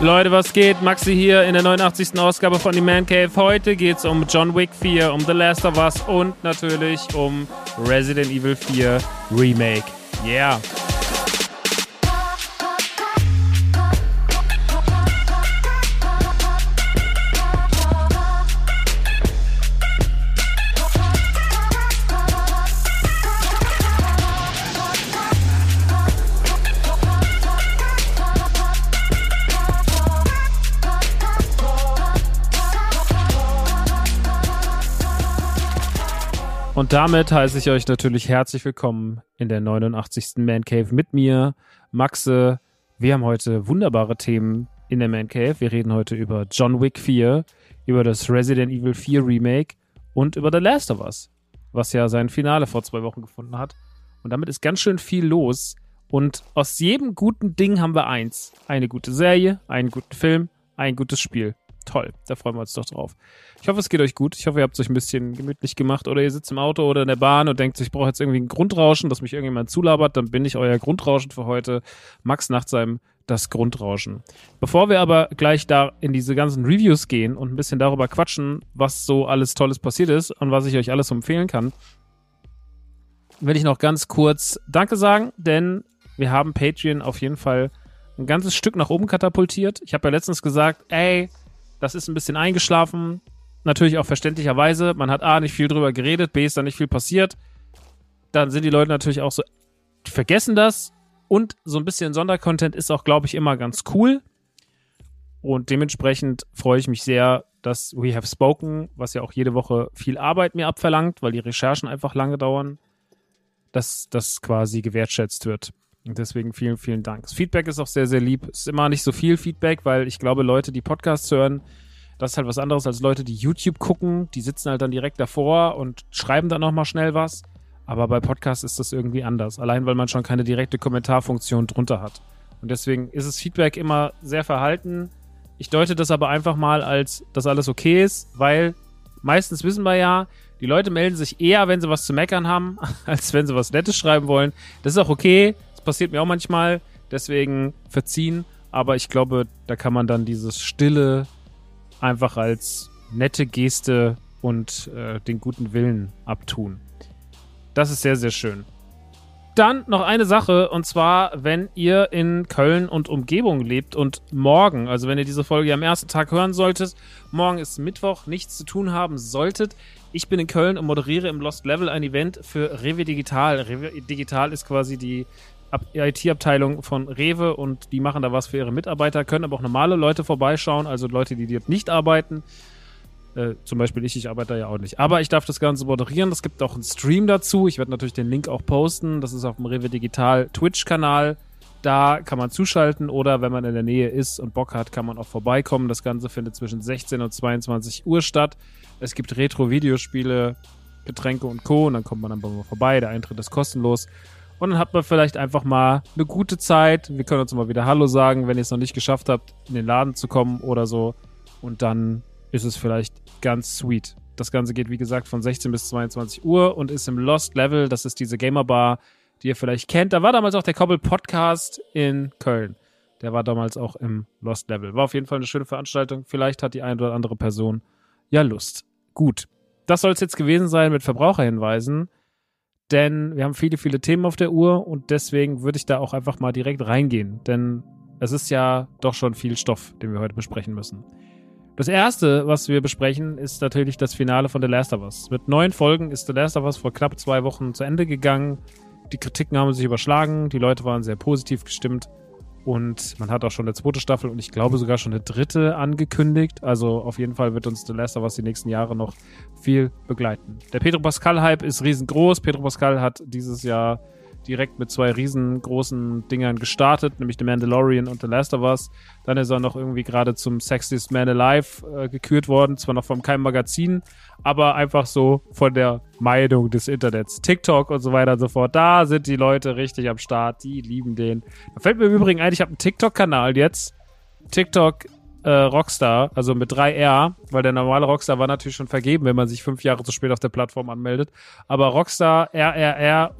Leute, was geht? Maxi hier in der 89. Ausgabe von The Man Cave. Heute geht's um John Wick 4, um The Last of Us und natürlich um Resident Evil 4 Remake. Yeah. Und damit heiße ich euch natürlich herzlich willkommen in der 89. Man Cave mit mir, Maxe. Wir haben heute wunderbare Themen in der Man Cave. Wir reden heute über John Wick 4, über das Resident Evil 4 Remake und über The Last of Us, was ja sein Finale vor zwei Wochen gefunden hat. Und damit ist ganz schön viel los. Und aus jedem guten Ding haben wir eins. Eine gute Serie, einen guten Film, ein gutes Spiel toll. Da freuen wir uns doch drauf. Ich hoffe, es geht euch gut. Ich hoffe, ihr habt es euch ein bisschen gemütlich gemacht oder ihr sitzt im Auto oder in der Bahn und denkt, ich brauche jetzt irgendwie ein Grundrauschen, dass mich irgendjemand zulabert. Dann bin ich euer Grundrauschen für heute. Max nach das Grundrauschen. Bevor wir aber gleich da in diese ganzen Reviews gehen und ein bisschen darüber quatschen, was so alles Tolles passiert ist und was ich euch alles empfehlen kann, will ich noch ganz kurz Danke sagen, denn wir haben Patreon auf jeden Fall ein ganzes Stück nach oben katapultiert. Ich habe ja letztens gesagt, ey, das ist ein bisschen eingeschlafen. Natürlich auch verständlicherweise. Man hat A, nicht viel drüber geredet, B, ist da nicht viel passiert. Dann sind die Leute natürlich auch so, die vergessen das. Und so ein bisschen Sondercontent ist auch, glaube ich, immer ganz cool. Und dementsprechend freue ich mich sehr, dass We Have Spoken, was ja auch jede Woche viel Arbeit mir abverlangt, weil die Recherchen einfach lange dauern, dass das quasi gewertschätzt wird. Und deswegen vielen, vielen Dank. Das Feedback ist auch sehr, sehr lieb. Es ist immer nicht so viel Feedback, weil ich glaube, Leute, die Podcasts hören, das ist halt was anderes als Leute, die YouTube gucken. Die sitzen halt dann direkt davor und schreiben dann nochmal schnell was. Aber bei Podcasts ist das irgendwie anders. Allein weil man schon keine direkte Kommentarfunktion drunter hat. Und deswegen ist das Feedback immer sehr verhalten. Ich deute das aber einfach mal als, dass alles okay ist, weil meistens wissen wir ja, die Leute melden sich eher, wenn sie was zu meckern haben, als wenn sie was Nettes schreiben wollen. Das ist auch okay. Passiert mir auch manchmal. Deswegen verziehen. Aber ich glaube, da kann man dann dieses Stille einfach als nette Geste und äh, den guten Willen abtun. Das ist sehr, sehr schön. Dann noch eine Sache, und zwar, wenn ihr in Köln und Umgebung lebt und morgen, also wenn ihr diese Folge am ersten Tag hören solltet, morgen ist Mittwoch, nichts zu tun haben solltet. Ich bin in Köln und moderiere im Lost Level ein Event für Rewe Digital. Rewe Digital ist quasi die IT-Abteilung von Rewe und die machen da was für ihre Mitarbeiter, können aber auch normale Leute vorbeischauen, also Leute, die dort nicht arbeiten. Äh, zum Beispiel ich, ich arbeite da ja auch nicht. Aber ich darf das Ganze moderieren. Es gibt auch einen Stream dazu. Ich werde natürlich den Link auch posten. Das ist auf dem Rewe Digital Twitch-Kanal. Da kann man zuschalten oder wenn man in der Nähe ist und Bock hat, kann man auch vorbeikommen. Das Ganze findet zwischen 16 und 22 Uhr statt. Es gibt Retro-Videospiele, Getränke und Co. Und dann kommt man dann mal vorbei. Der Eintritt ist kostenlos. Und dann hat man vielleicht einfach mal eine gute Zeit. Wir können uns mal wieder Hallo sagen, wenn ihr es noch nicht geschafft habt, in den Laden zu kommen oder so. Und dann ist es vielleicht ganz sweet. Das Ganze geht, wie gesagt, von 16 bis 22 Uhr und ist im Lost Level. Das ist diese Gamer-Bar, die ihr vielleicht kennt. Da war damals auch der Koppel Podcast in Köln. Der war damals auch im Lost Level. War auf jeden Fall eine schöne Veranstaltung. Vielleicht hat die eine oder andere Person ja Lust. Gut. Das soll es jetzt gewesen sein mit Verbraucherhinweisen. Denn wir haben viele, viele Themen auf der Uhr und deswegen würde ich da auch einfach mal direkt reingehen. Denn es ist ja doch schon viel Stoff, den wir heute besprechen müssen. Das erste, was wir besprechen, ist natürlich das Finale von The Last of Us. Mit neun Folgen ist The Last of Us vor knapp zwei Wochen zu Ende gegangen. Die Kritiken haben sich überschlagen, die Leute waren sehr positiv gestimmt und man hat auch schon eine zweite Staffel und ich glaube sogar schon eine dritte angekündigt. Also auf jeden Fall wird uns The Last of Us die nächsten Jahre noch viel begleiten. Der Pedro Pascal-Hype ist riesengroß. Pedro Pascal hat dieses Jahr direkt mit zwei riesengroßen Dingern gestartet, nämlich The Mandalorian und The Last of Us. Dann ist er noch irgendwie gerade zum Sexiest Man Alive äh, gekürt worden, zwar noch vom keinem Magazin, aber einfach so von der Meinung des Internets. TikTok und so weiter und so fort. Da sind die Leute richtig am Start, die lieben den. Da fällt mir im Übrigen ein, ich habe einen TikTok-Kanal jetzt. TikTok äh, Rockstar, also mit 3R, weil der normale Rockstar war natürlich schon vergeben, wenn man sich fünf Jahre zu spät auf der Plattform anmeldet. Aber Rockstar R-R-R-O-C-K-S-T-A-H,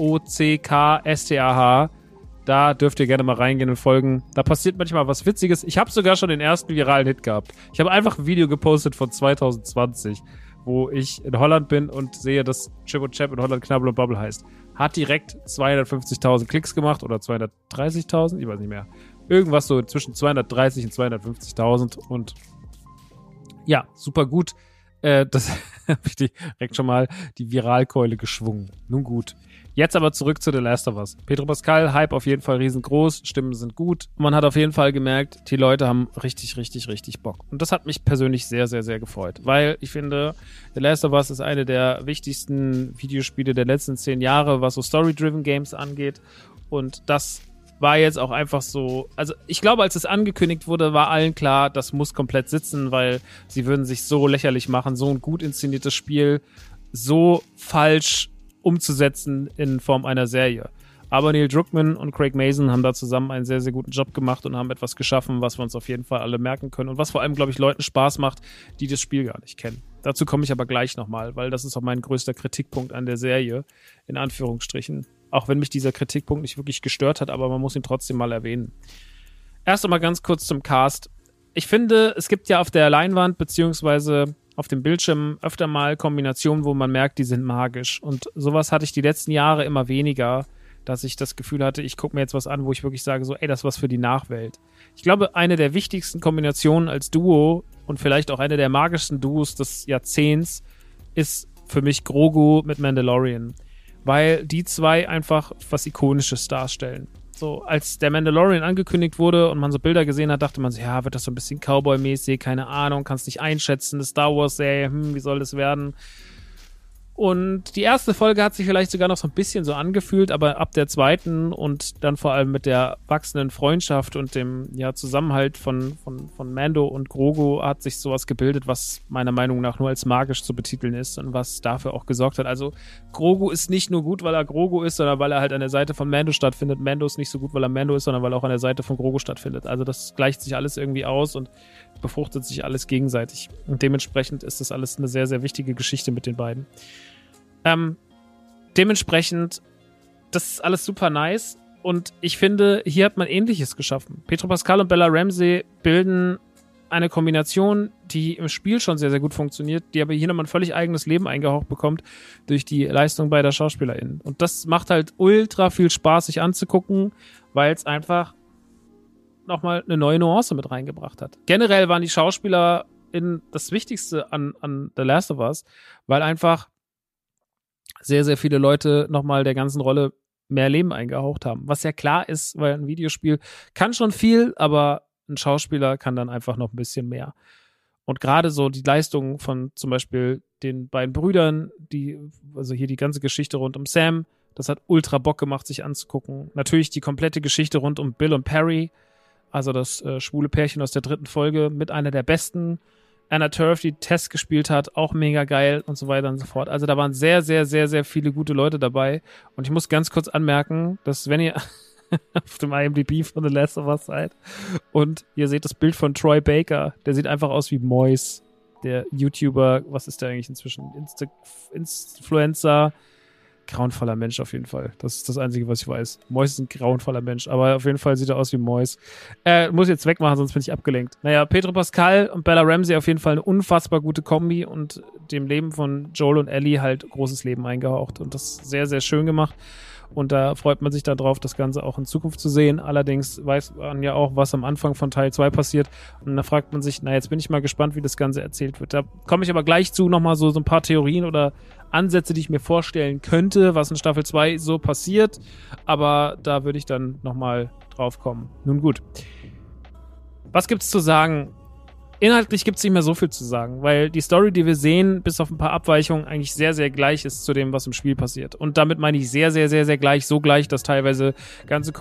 da dürft ihr gerne mal reingehen und folgen. Da passiert manchmal was Witziges. Ich habe sogar schon den ersten viralen Hit gehabt. Ich habe einfach ein Video gepostet von 2020, wo ich in Holland bin und sehe, dass Chip und Chap in Holland Knabbel und Bubble heißt. Hat direkt 250.000 Klicks gemacht oder 230.000, ich weiß nicht mehr. Irgendwas so zwischen 230 und 250.000 und ja, super gut. Äh, das habe ich direkt schon mal die Viralkeule geschwungen. Nun gut. Jetzt aber zurück zu The Last of Us. Pedro Pascal, Hype auf jeden Fall riesengroß, Stimmen sind gut. Man hat auf jeden Fall gemerkt, die Leute haben richtig, richtig, richtig Bock. Und das hat mich persönlich sehr, sehr, sehr gefreut. Weil ich finde, The Last of Us ist eine der wichtigsten Videospiele der letzten zehn Jahre, was so Story-Driven Games angeht. Und das war jetzt auch einfach so, also ich glaube, als es angekündigt wurde, war allen klar, das muss komplett sitzen, weil sie würden sich so lächerlich machen, so ein gut inszeniertes Spiel so falsch umzusetzen in Form einer Serie. Aber Neil Druckmann und Craig Mason haben da zusammen einen sehr, sehr guten Job gemacht und haben etwas geschaffen, was wir uns auf jeden Fall alle merken können und was vor allem, glaube ich, Leuten Spaß macht, die das Spiel gar nicht kennen. Dazu komme ich aber gleich nochmal, weil das ist auch mein größter Kritikpunkt an der Serie, in Anführungsstrichen. Auch wenn mich dieser Kritikpunkt nicht wirklich gestört hat, aber man muss ihn trotzdem mal erwähnen. Erst einmal ganz kurz zum Cast. Ich finde, es gibt ja auf der Leinwand beziehungsweise auf dem Bildschirm öfter mal Kombinationen, wo man merkt, die sind magisch. Und sowas hatte ich die letzten Jahre immer weniger, dass ich das Gefühl hatte, ich gucke mir jetzt was an, wo ich wirklich sage, so, ey, das ist was für die Nachwelt. Ich glaube, eine der wichtigsten Kombinationen als Duo und vielleicht auch eine der magischsten Duos des Jahrzehnts ist für mich Grogu mit Mandalorian weil die zwei einfach was Ikonisches darstellen. So, als der Mandalorian angekündigt wurde und man so Bilder gesehen hat, dachte man so, ja, wird das so ein bisschen Cowboy-mäßig, keine Ahnung, kannst nicht einschätzen, eine Star Wars-Serie, hm, wie soll das werden? Und die erste Folge hat sich vielleicht sogar noch so ein bisschen so angefühlt, aber ab der zweiten und dann vor allem mit der wachsenden Freundschaft und dem ja, Zusammenhalt von, von, von Mando und Grogu hat sich sowas gebildet, was meiner Meinung nach nur als magisch zu betiteln ist und was dafür auch gesorgt hat. Also Grogu ist nicht nur gut, weil er Grogu ist, sondern weil er halt an der Seite von Mando stattfindet. Mando ist nicht so gut, weil er Mando ist, sondern weil er auch an der Seite von Grogu stattfindet. Also das gleicht sich alles irgendwie aus und befruchtet sich alles gegenseitig. Und dementsprechend ist das alles eine sehr, sehr wichtige Geschichte mit den beiden. Ähm, dementsprechend, das ist alles super nice. Und ich finde, hier hat man Ähnliches geschaffen. Petro Pascal und Bella Ramsey bilden eine Kombination, die im Spiel schon sehr, sehr gut funktioniert, die aber hier nochmal ein völlig eigenes Leben eingehaucht bekommt durch die Leistung beider SchauspielerInnen. Und das macht halt ultra viel Spaß, sich anzugucken, weil es einfach nochmal eine neue Nuance mit reingebracht hat. Generell waren die Schauspieler in das Wichtigste an, an The Last of Us, weil einfach sehr, sehr viele Leute nochmal der ganzen Rolle mehr Leben eingehaucht haben. Was ja klar ist, weil ein Videospiel kann schon viel, aber ein Schauspieler kann dann einfach noch ein bisschen mehr. Und gerade so die Leistungen von zum Beispiel den beiden Brüdern, die, also hier die ganze Geschichte rund um Sam, das hat ultra Bock gemacht, sich anzugucken. Natürlich die komplette Geschichte rund um Bill und Perry, also das äh, schwule Pärchen aus der dritten Folge, mit einer der besten Anna Turf, die Test gespielt hat, auch mega geil und so weiter und so fort. Also da waren sehr, sehr, sehr, sehr viele gute Leute dabei. Und ich muss ganz kurz anmerken, dass wenn ihr auf dem IMDb von The Last of Us seid und ihr seht das Bild von Troy Baker, der sieht einfach aus wie Mois, der YouTuber, was ist der eigentlich inzwischen? Insta Influencer, grauenvoller Mensch auf jeden Fall. Das ist das Einzige, was ich weiß. Mois ist ein grauenvoller Mensch, aber auf jeden Fall sieht er aus wie Mois. Äh, muss jetzt wegmachen, sonst bin ich abgelenkt. Naja, Pedro Pascal und Bella Ramsey auf jeden Fall eine unfassbar gute Kombi und dem Leben von Joel und Ellie halt großes Leben eingehaucht und das sehr, sehr schön gemacht. Und da freut man sich darauf, das Ganze auch in Zukunft zu sehen. Allerdings weiß man ja auch, was am Anfang von Teil 2 passiert. Und da fragt man sich, na, jetzt bin ich mal gespannt, wie das Ganze erzählt wird. Da komme ich aber gleich zu, nochmal so, so ein paar Theorien oder Ansätze, die ich mir vorstellen könnte, was in Staffel 2 so passiert. Aber da würde ich dann nochmal drauf kommen. Nun gut. Was gibt's zu sagen inhaltlich gibt es nicht mehr so viel zu sagen, weil die Story, die wir sehen, bis auf ein paar Abweichungen, eigentlich sehr, sehr gleich ist zu dem, was im Spiel passiert. Und damit meine ich sehr, sehr, sehr, sehr gleich, so gleich, dass teilweise ganze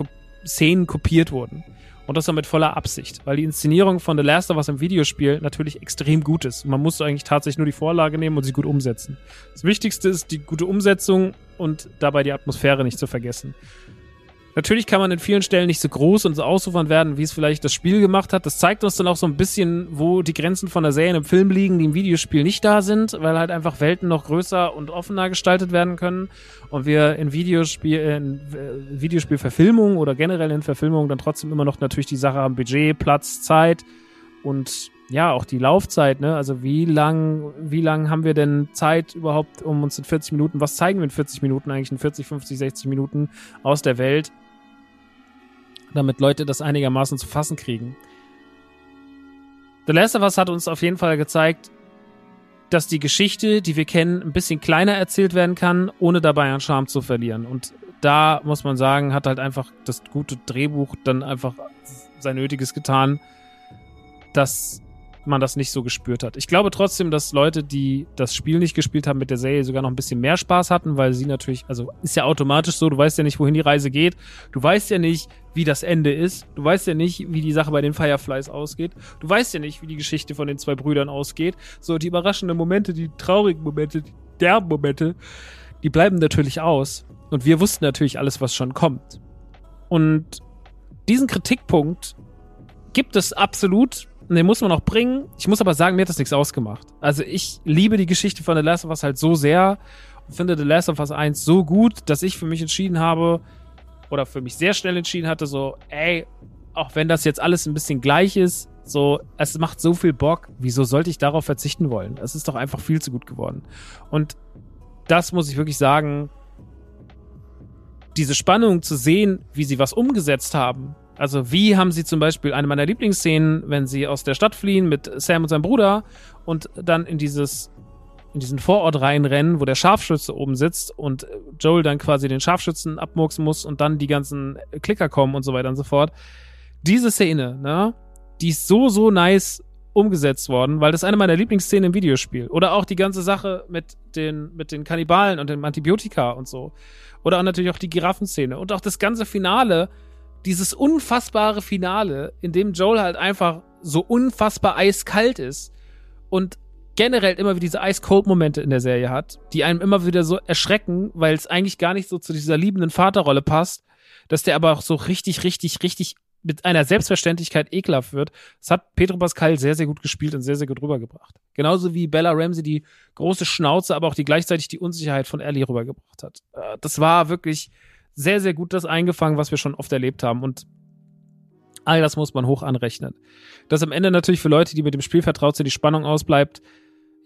Szenen kopiert wurden. Und das war mit voller Absicht, weil die Inszenierung von The Last of Us im Videospiel natürlich extrem gut ist. Man muss eigentlich tatsächlich nur die Vorlage nehmen und sie gut umsetzen. Das Wichtigste ist die gute Umsetzung und dabei die Atmosphäre nicht zu vergessen. Natürlich kann man in vielen Stellen nicht so groß und so ausufern werden, wie es vielleicht das Spiel gemacht hat. Das zeigt uns dann auch so ein bisschen, wo die Grenzen von der Serie im Film liegen, die im Videospiel nicht da sind, weil halt einfach Welten noch größer und offener gestaltet werden können und wir in Videospiel, in äh, Videospielverfilmungen oder generell in Verfilmungen dann trotzdem immer noch natürlich die Sache haben, Budget, Platz, Zeit und ja, auch die Laufzeit, ne? Also wie lang, wie lang haben wir denn Zeit überhaupt, um uns in 40 Minuten, was zeigen wir in 40 Minuten eigentlich in 40, 50, 60 Minuten aus der Welt? Damit Leute das einigermaßen zu fassen kriegen. The Last of Us hat uns auf jeden Fall gezeigt, dass die Geschichte, die wir kennen, ein bisschen kleiner erzählt werden kann, ohne dabei an Charme zu verlieren. Und da muss man sagen, hat halt einfach das gute Drehbuch dann einfach sein Nötiges getan, dass man das nicht so gespürt hat. Ich glaube trotzdem, dass Leute, die das Spiel nicht gespielt haben mit der Serie, sogar noch ein bisschen mehr Spaß hatten, weil sie natürlich, also ist ja automatisch so, du weißt ja nicht, wohin die Reise geht. Du weißt ja nicht, wie das Ende ist. Du weißt ja nicht, wie die Sache bei den Fireflies ausgeht. Du weißt ja nicht, wie die Geschichte von den zwei Brüdern ausgeht. So, die überraschenden Momente, die traurigen Momente, die derben Momente, die bleiben natürlich aus. Und wir wussten natürlich alles, was schon kommt. Und diesen Kritikpunkt gibt es absolut den muss man auch bringen. Ich muss aber sagen, mir hat das nichts ausgemacht. Also ich liebe die Geschichte von The Last of Us halt so sehr und finde The Last of Us 1 so gut, dass ich für mich entschieden habe oder für mich sehr schnell entschieden hatte, so, ey, auch wenn das jetzt alles ein bisschen gleich ist, so, es macht so viel Bock, wieso sollte ich darauf verzichten wollen? Es ist doch einfach viel zu gut geworden. Und das muss ich wirklich sagen, diese Spannung zu sehen, wie sie was umgesetzt haben, also wie haben sie zum Beispiel eine meiner Lieblingsszenen, wenn sie aus der Stadt fliehen mit Sam und seinem Bruder und dann in dieses in diesen Vorort reinrennen, wo der Scharfschütze oben sitzt und Joel dann quasi den Scharfschützen abmurksen muss und dann die ganzen Klicker kommen und so weiter und so fort. Diese Szene, ne, die ist so, so nice umgesetzt worden, weil das eine meiner Lieblingsszenen im Videospiel. Oder auch die ganze Sache mit den, mit den Kannibalen und dem Antibiotika und so. Oder auch natürlich auch die Giraffenszene. Und auch das ganze Finale, dieses unfassbare Finale, in dem Joel halt einfach so unfassbar eiskalt ist und generell immer wieder diese Ice-Cold-Momente in der Serie hat, die einem immer wieder so erschrecken, weil es eigentlich gar nicht so zu dieser liebenden Vaterrolle passt, dass der aber auch so richtig, richtig, richtig mit einer Selbstverständlichkeit ekelhaft wird. Das hat Pedro Pascal sehr, sehr gut gespielt und sehr, sehr gut rübergebracht. Genauso wie Bella Ramsey die große Schnauze, aber auch die gleichzeitig die Unsicherheit von Ellie rübergebracht hat. Äh, das war wirklich sehr, sehr gut das eingefangen, was wir schon oft erlebt haben. Und all das muss man hoch anrechnen. Dass am Ende natürlich für Leute, die mit dem Spiel vertraut sind, die Spannung ausbleibt,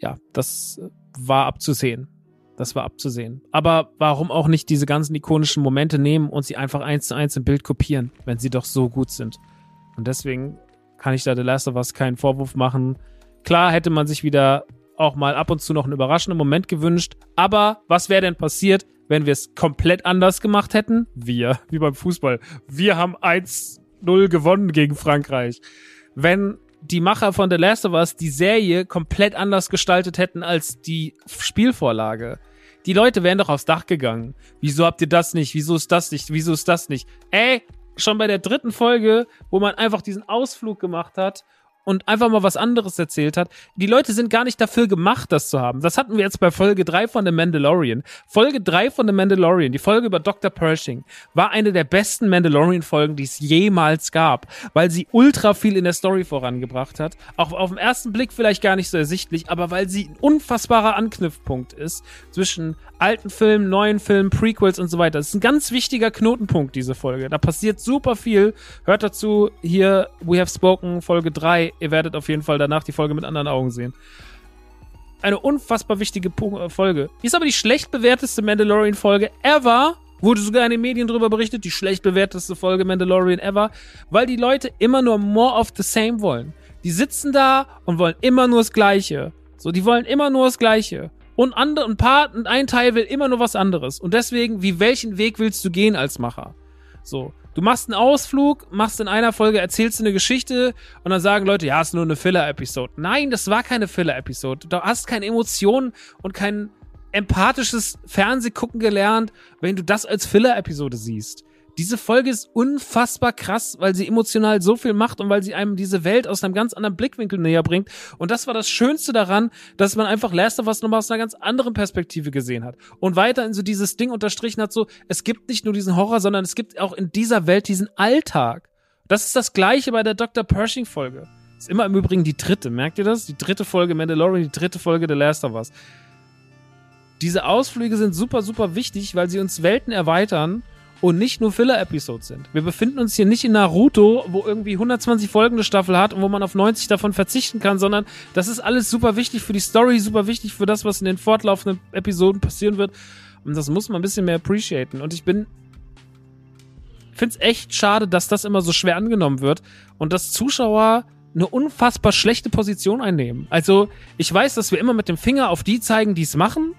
ja, das war abzusehen. Das war abzusehen. Aber warum auch nicht diese ganzen ikonischen Momente nehmen und sie einfach eins zu eins im Bild kopieren, wenn sie doch so gut sind? Und deswegen kann ich da The Last of Us keinen Vorwurf machen. Klar hätte man sich wieder auch mal ab und zu noch einen überraschenden Moment gewünscht. Aber was wäre denn passiert, wenn wir es komplett anders gemacht hätten? Wir, wie beim Fußball. Wir haben 1-0 gewonnen gegen Frankreich. Wenn die Macher von The Last of Us die Serie komplett anders gestaltet hätten als die Spielvorlage. Die Leute wären doch aufs Dach gegangen. Wieso habt ihr das nicht? Wieso ist das nicht? Wieso ist das nicht? Ey, schon bei der dritten Folge, wo man einfach diesen Ausflug gemacht hat und einfach mal was anderes erzählt hat. Die Leute sind gar nicht dafür gemacht, das zu haben. Das hatten wir jetzt bei Folge 3 von The Mandalorian. Folge 3 von The Mandalorian, die Folge über Dr. Pershing, war eine der besten Mandalorian-Folgen, die es jemals gab, weil sie ultra viel in der Story vorangebracht hat. Auch auf den ersten Blick vielleicht gar nicht so ersichtlich, aber weil sie ein unfassbarer Anknüpfpunkt ist zwischen alten Filmen, neuen Filmen, Prequels und so weiter. Das ist ein ganz wichtiger Knotenpunkt, diese Folge. Da passiert super viel. Hört dazu hier We Have Spoken, Folge 3 ihr werdet auf jeden Fall danach die Folge mit anderen Augen sehen. Eine unfassbar wichtige äh, Folge. Ist aber die schlecht bewerteste Mandalorian-Folge ever. Wurde sogar in den Medien darüber berichtet, die schlecht bewerteste Folge Mandalorian ever, weil die Leute immer nur more of the same wollen. Die sitzen da und wollen immer nur das Gleiche. So, die wollen immer nur das Gleiche. Und andere, ein paar, ein Teil will immer nur was anderes. Und deswegen, wie welchen Weg willst du gehen als Macher? So. Du machst einen Ausflug, machst in einer Folge, erzählst du eine Geschichte und dann sagen Leute, ja, ist nur eine Filler-Episode. Nein, das war keine Filler-Episode. Du hast keine Emotionen und kein empathisches Fernsehgucken gelernt, wenn du das als Filler-Episode siehst. Diese Folge ist unfassbar krass, weil sie emotional so viel macht und weil sie einem diese Welt aus einem ganz anderen Blickwinkel näher bringt. Und das war das Schönste daran, dass man einfach Last of Us nochmal aus einer ganz anderen Perspektive gesehen hat. Und weiterhin so dieses Ding unterstrichen hat, so, es gibt nicht nur diesen Horror, sondern es gibt auch in dieser Welt diesen Alltag. Das ist das Gleiche bei der Dr. Pershing Folge. Ist immer im Übrigen die dritte, merkt ihr das? Die dritte Folge Mandalorian, die dritte Folge The Last of Us. Diese Ausflüge sind super, super wichtig, weil sie uns Welten erweitern und nicht nur Filler-Episodes sind. Wir befinden uns hier nicht in Naruto, wo irgendwie 120 Folgen eine Staffel hat und wo man auf 90 davon verzichten kann, sondern das ist alles super wichtig für die Story, super wichtig für das, was in den fortlaufenden Episoden passieren wird. Und das muss man ein bisschen mehr appreciaten. Und ich bin finde es echt schade, dass das immer so schwer angenommen wird und dass Zuschauer eine unfassbar schlechte Position einnehmen. Also, ich weiß, dass wir immer mit dem Finger auf die zeigen, die es machen,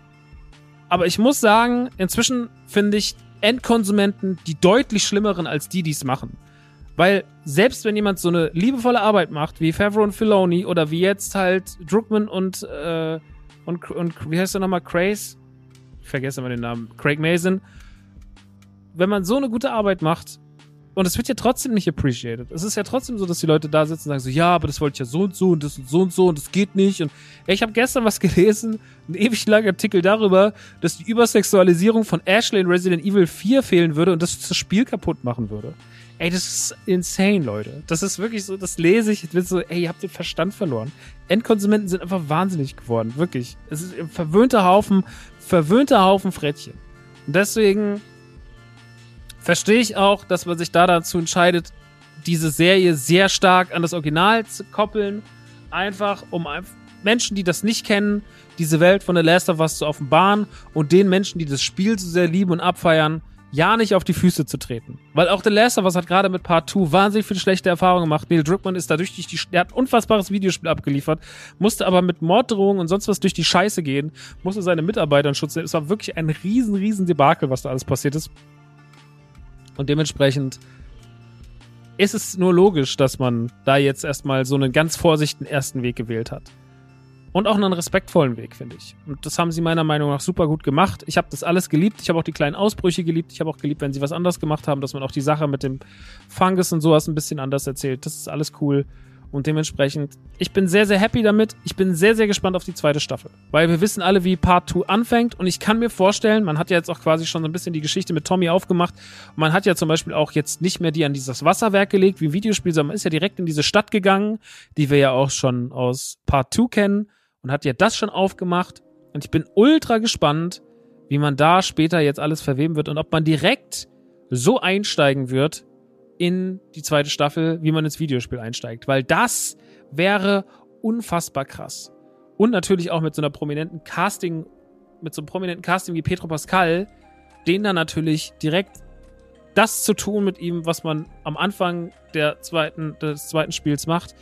aber ich muss sagen, inzwischen finde ich Endkonsumenten die deutlich schlimmeren als die, die es machen. Weil selbst wenn jemand so eine liebevolle Arbeit macht, wie Favreau und Filoni oder wie jetzt halt Druckmann und, äh, und, und wie heißt der nochmal, Craze? Ich vergesse immer den Namen. Craig Mason. Wenn man so eine gute Arbeit macht, und es wird ja trotzdem nicht appreciated. Es ist ja trotzdem so, dass die Leute da sitzen und sagen so, ja, aber das wollte ich ja so und so und das und so und so und das geht nicht. Und ey, ich habe gestern was gelesen, einen ewig langen Artikel darüber, dass die Übersexualisierung von Ashley in Resident Evil 4 fehlen würde und das das Spiel kaputt machen würde. Ey, das ist insane, Leute. Das ist wirklich so, das lese ich, bin so, ey, ihr habt den Verstand verloren. Endkonsumenten sind einfach wahnsinnig geworden, wirklich. Es ist ein verwöhnter Haufen, verwöhnter Haufen Frettchen. Und deswegen verstehe ich auch, dass man sich da dazu entscheidet, diese Serie sehr stark an das Original zu koppeln. Einfach, um Menschen, die das nicht kennen, diese Welt von The Last of Us zu offenbaren und den Menschen, die das Spiel so sehr lieben und abfeiern, ja nicht auf die Füße zu treten. Weil auch The Last of Us hat gerade mit Part 2 wahnsinnig viele schlechte Erfahrungen gemacht. Neil Druckmann ist dadurch durch die, der hat unfassbares Videospiel abgeliefert, musste aber mit Morddrohungen und sonst was durch die Scheiße gehen, musste seine Mitarbeiter in Schutz nehmen. Es war wirklich ein riesen, riesen Debakel, was da alles passiert ist. Und dementsprechend ist es nur logisch, dass man da jetzt erstmal so einen ganz vorsichtigen ersten Weg gewählt hat. Und auch einen respektvollen Weg, finde ich. Und das haben sie meiner Meinung nach super gut gemacht. Ich habe das alles geliebt. Ich habe auch die kleinen Ausbrüche geliebt. Ich habe auch geliebt, wenn sie was anders gemacht haben, dass man auch die Sache mit dem Fungus und sowas ein bisschen anders erzählt. Das ist alles cool. Und dementsprechend, ich bin sehr, sehr happy damit. Ich bin sehr, sehr gespannt auf die zweite Staffel. Weil wir wissen alle, wie Part 2 anfängt. Und ich kann mir vorstellen, man hat ja jetzt auch quasi schon so ein bisschen die Geschichte mit Tommy aufgemacht. Und man hat ja zum Beispiel auch jetzt nicht mehr die an dieses Wasserwerk gelegt wie Videospiel, sondern man ist ja direkt in diese Stadt gegangen, die wir ja auch schon aus Part 2 kennen. Und hat ja das schon aufgemacht. Und ich bin ultra gespannt, wie man da später jetzt alles verweben wird und ob man direkt so einsteigen wird in die zweite Staffel, wie man ins Videospiel einsteigt. Weil das wäre unfassbar krass. Und natürlich auch mit so einer prominenten Casting, mit so einem prominenten Casting wie Petro Pascal, den dann natürlich direkt das zu tun mit ihm, was man am Anfang der zweiten, des zweiten Spiels macht,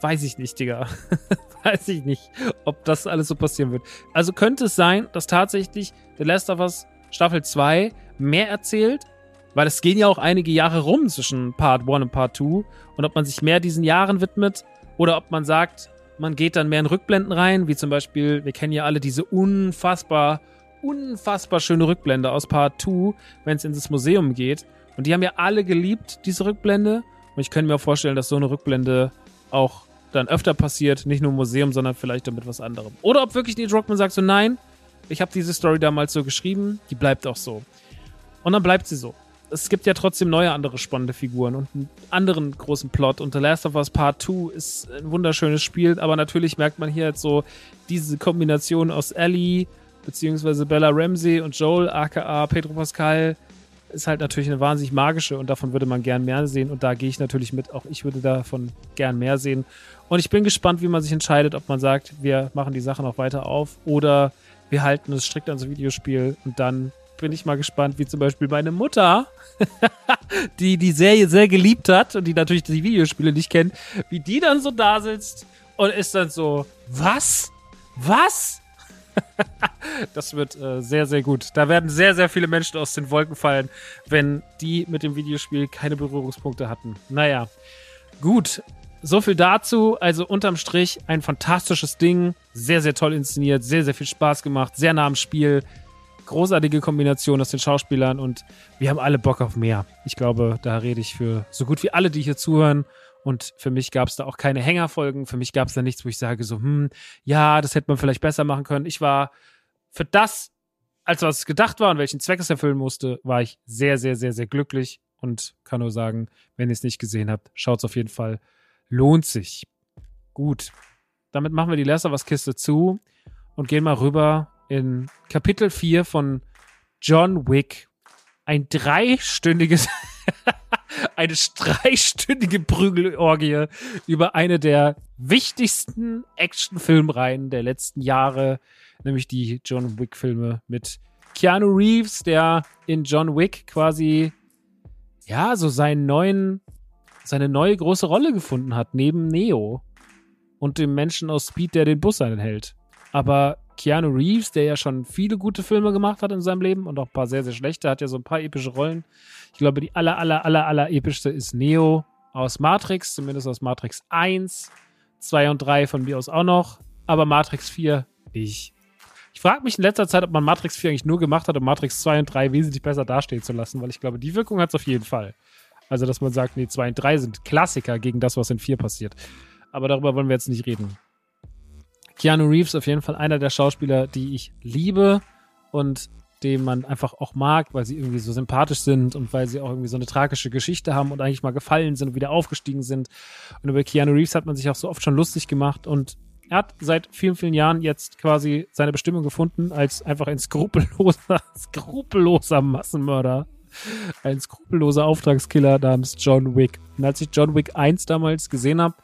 weiß ich nicht, Digga. weiß ich nicht, ob das alles so passieren wird. Also könnte es sein, dass tatsächlich The Last of Us Staffel 2 mehr erzählt, weil es gehen ja auch einige Jahre rum zwischen Part 1 und Part 2. Und ob man sich mehr diesen Jahren widmet oder ob man sagt, man geht dann mehr in Rückblenden rein, wie zum Beispiel, wir kennen ja alle diese unfassbar, unfassbar schöne Rückblende aus Part 2, wenn es ins Museum geht. Und die haben ja alle geliebt, diese Rückblende. Und ich könnte mir auch vorstellen, dass so eine Rückblende auch dann öfter passiert, nicht nur im Museum, sondern vielleicht damit was anderem. Oder ob wirklich Neil Druckmann sagt so, nein, ich habe diese Story damals so geschrieben, die bleibt auch so. Und dann bleibt sie so es gibt ja trotzdem neue andere spannende Figuren und einen anderen großen Plot. Und The Last of Us Part 2 ist ein wunderschönes Spiel, aber natürlich merkt man hier jetzt so diese Kombination aus Ellie, beziehungsweise Bella Ramsey und Joel, aka Pedro Pascal, ist halt natürlich eine wahnsinnig magische und davon würde man gern mehr sehen. Und da gehe ich natürlich mit. Auch ich würde davon gern mehr sehen. Und ich bin gespannt, wie man sich entscheidet, ob man sagt, wir machen die Sachen auch weiter auf oder wir halten es strikt ans Videospiel und dann bin ich mal gespannt, wie zum Beispiel meine Mutter, die die Serie sehr geliebt hat und die natürlich die Videospiele nicht kennt, wie die dann so da sitzt und ist dann so, was? Was? das wird äh, sehr, sehr gut. Da werden sehr, sehr viele Menschen aus den Wolken fallen, wenn die mit dem Videospiel keine Berührungspunkte hatten. Naja, gut. So viel dazu. Also unterm Strich ein fantastisches Ding. Sehr, sehr toll inszeniert. Sehr, sehr viel Spaß gemacht. Sehr nah am Spiel großartige Kombination aus den Schauspielern und wir haben alle Bock auf mehr. Ich glaube, da rede ich für so gut wie alle, die hier zuhören. Und für mich gab es da auch keine Hängerfolgen. Für mich gab es da nichts, wo ich sage so, hm, ja, das hätte man vielleicht besser machen können. Ich war für das, als was gedacht war und welchen Zweck es erfüllen musste, war ich sehr, sehr, sehr, sehr glücklich und kann nur sagen, wenn ihr es nicht gesehen habt, schaut es auf jeden Fall. Lohnt sich. Gut. Damit machen wir die Last was Kiste zu und gehen mal rüber in Kapitel 4 von John Wick ein dreistündiges, eine dreistündige Prügelorgie über eine der wichtigsten Actionfilmreihen der letzten Jahre, nämlich die John Wick-Filme mit Keanu Reeves, der in John Wick quasi ja so seinen neuen, seine neue große Rolle gefunden hat, neben Neo und dem Menschen aus Speed, der den Bus anhält. Aber Keanu Reeves, der ja schon viele gute Filme gemacht hat in seinem Leben und auch ein paar sehr, sehr schlechte, hat ja so ein paar epische Rollen. Ich glaube, die aller, aller, aller, aller epischste ist Neo aus Matrix, zumindest aus Matrix 1, 2 und 3 von mir aus auch noch, aber Matrix 4 nicht. Ich frage mich in letzter Zeit, ob man Matrix 4 eigentlich nur gemacht hat, um Matrix 2 und 3 wesentlich besser dastehen zu lassen, weil ich glaube, die Wirkung hat es auf jeden Fall. Also, dass man sagt, nee, 2 und 3 sind Klassiker gegen das, was in 4 passiert. Aber darüber wollen wir jetzt nicht reden. Keanu Reeves auf jeden Fall einer der Schauspieler, die ich liebe und den man einfach auch mag, weil sie irgendwie so sympathisch sind und weil sie auch irgendwie so eine tragische Geschichte haben und eigentlich mal gefallen sind und wieder aufgestiegen sind. Und über Keanu Reeves hat man sich auch so oft schon lustig gemacht und er hat seit vielen, vielen Jahren jetzt quasi seine Bestimmung gefunden als einfach ein skrupelloser, skrupelloser Massenmörder. Ein skrupelloser Auftragskiller namens John Wick. Und als ich John Wick 1 damals gesehen habe,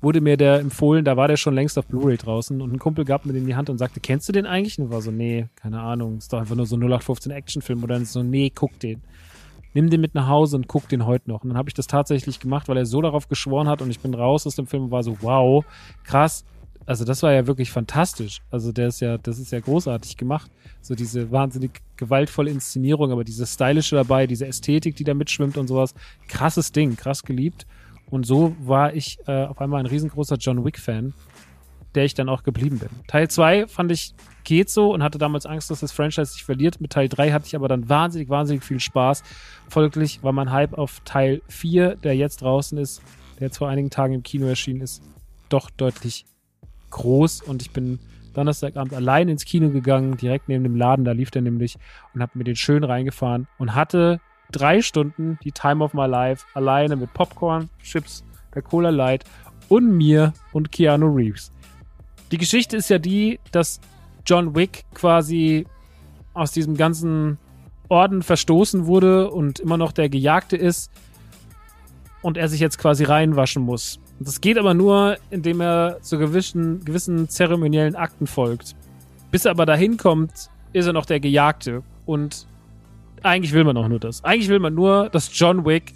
wurde mir der empfohlen, da war der schon längst auf Blu-ray draußen und ein Kumpel gab mir den in die Hand und sagte, kennst du den eigentlich? Und war so, nee, keine Ahnung, ist doch einfach nur so ein 0815 Actionfilm oder so, nee, guck den. Nimm den mit nach Hause und guck den heute noch. Und dann habe ich das tatsächlich gemacht, weil er so darauf geschworen hat und ich bin raus aus dem Film und war so, wow, krass. Also das war ja wirklich fantastisch. Also der ist ja, das ist ja großartig gemacht. So diese wahnsinnig gewaltvolle Inszenierung, aber diese stylische dabei, diese Ästhetik, die da mitschwimmt und sowas. Krasses Ding, krass geliebt. Und so war ich äh, auf einmal ein riesengroßer John Wick-Fan, der ich dann auch geblieben bin. Teil 2 fand ich geht so und hatte damals Angst, dass das Franchise sich verliert. Mit Teil 3 hatte ich aber dann wahnsinnig, wahnsinnig viel Spaß. Folglich war mein Hype auf Teil 4, der jetzt draußen ist, der jetzt vor einigen Tagen im Kino erschienen ist, doch deutlich groß und ich bin Donnerstagabend allein ins Kino gegangen, direkt neben dem Laden, da lief der nämlich und habe mir den schön reingefahren und hatte drei Stunden die Time of my life alleine mit Popcorn, Chips, der Cola Light und mir und Keanu Reeves. Die Geschichte ist ja die, dass John Wick quasi aus diesem ganzen Orden verstoßen wurde und immer noch der Gejagte ist und er sich jetzt quasi reinwaschen muss. Das geht aber nur, indem er zu gewissen, gewissen zeremoniellen Akten folgt. Bis er aber dahin kommt, ist er noch der Gejagte. Und eigentlich will man auch nur das. Eigentlich will man nur, dass John Wick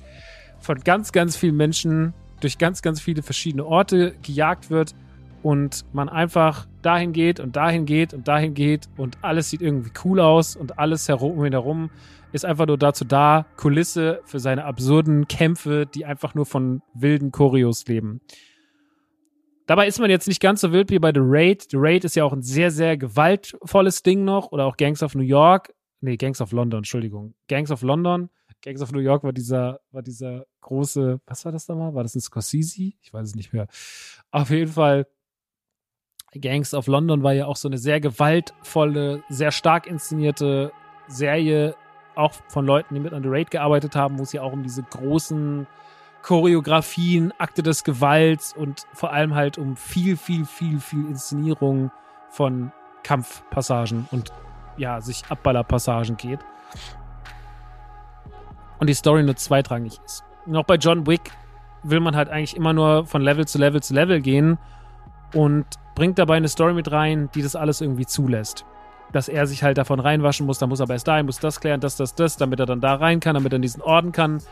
von ganz, ganz vielen Menschen durch ganz, ganz viele verschiedene Orte gejagt wird und man einfach dahin geht und dahin geht und dahin geht und alles sieht irgendwie cool aus und alles herum um ihn herum ist einfach nur dazu da, Kulisse für seine absurden Kämpfe, die einfach nur von wilden Choreos leben. Dabei ist man jetzt nicht ganz so wild wie bei The Raid. The Raid ist ja auch ein sehr, sehr gewaltvolles Ding noch. Oder auch Gangs of New York. Nee, Gangs of London, Entschuldigung. Gangs of London. Gangs of New York war dieser, war dieser große, was war das da mal? War das ein Scorsese? Ich weiß es nicht mehr. Auf jeden Fall, Gangs of London war ja auch so eine sehr gewaltvolle, sehr stark inszenierte Serie, auch von Leuten, die mit The Raid gearbeitet haben, wo es ja auch um diese großen Choreografien, Akte des Gewalts und vor allem halt um viel, viel, viel, viel Inszenierung von Kampfpassagen und ja, sich Abballerpassagen geht. Und die Story nur zweitrangig ist. Auch bei John Wick will man halt eigentlich immer nur von Level zu Level zu Level gehen und bringt dabei eine Story mit rein, die das alles irgendwie zulässt dass er sich halt davon reinwaschen muss, dann muss er aber erst dahin, muss das klären, das, das, das, damit er dann da rein kann, damit er in diesen Orden kann.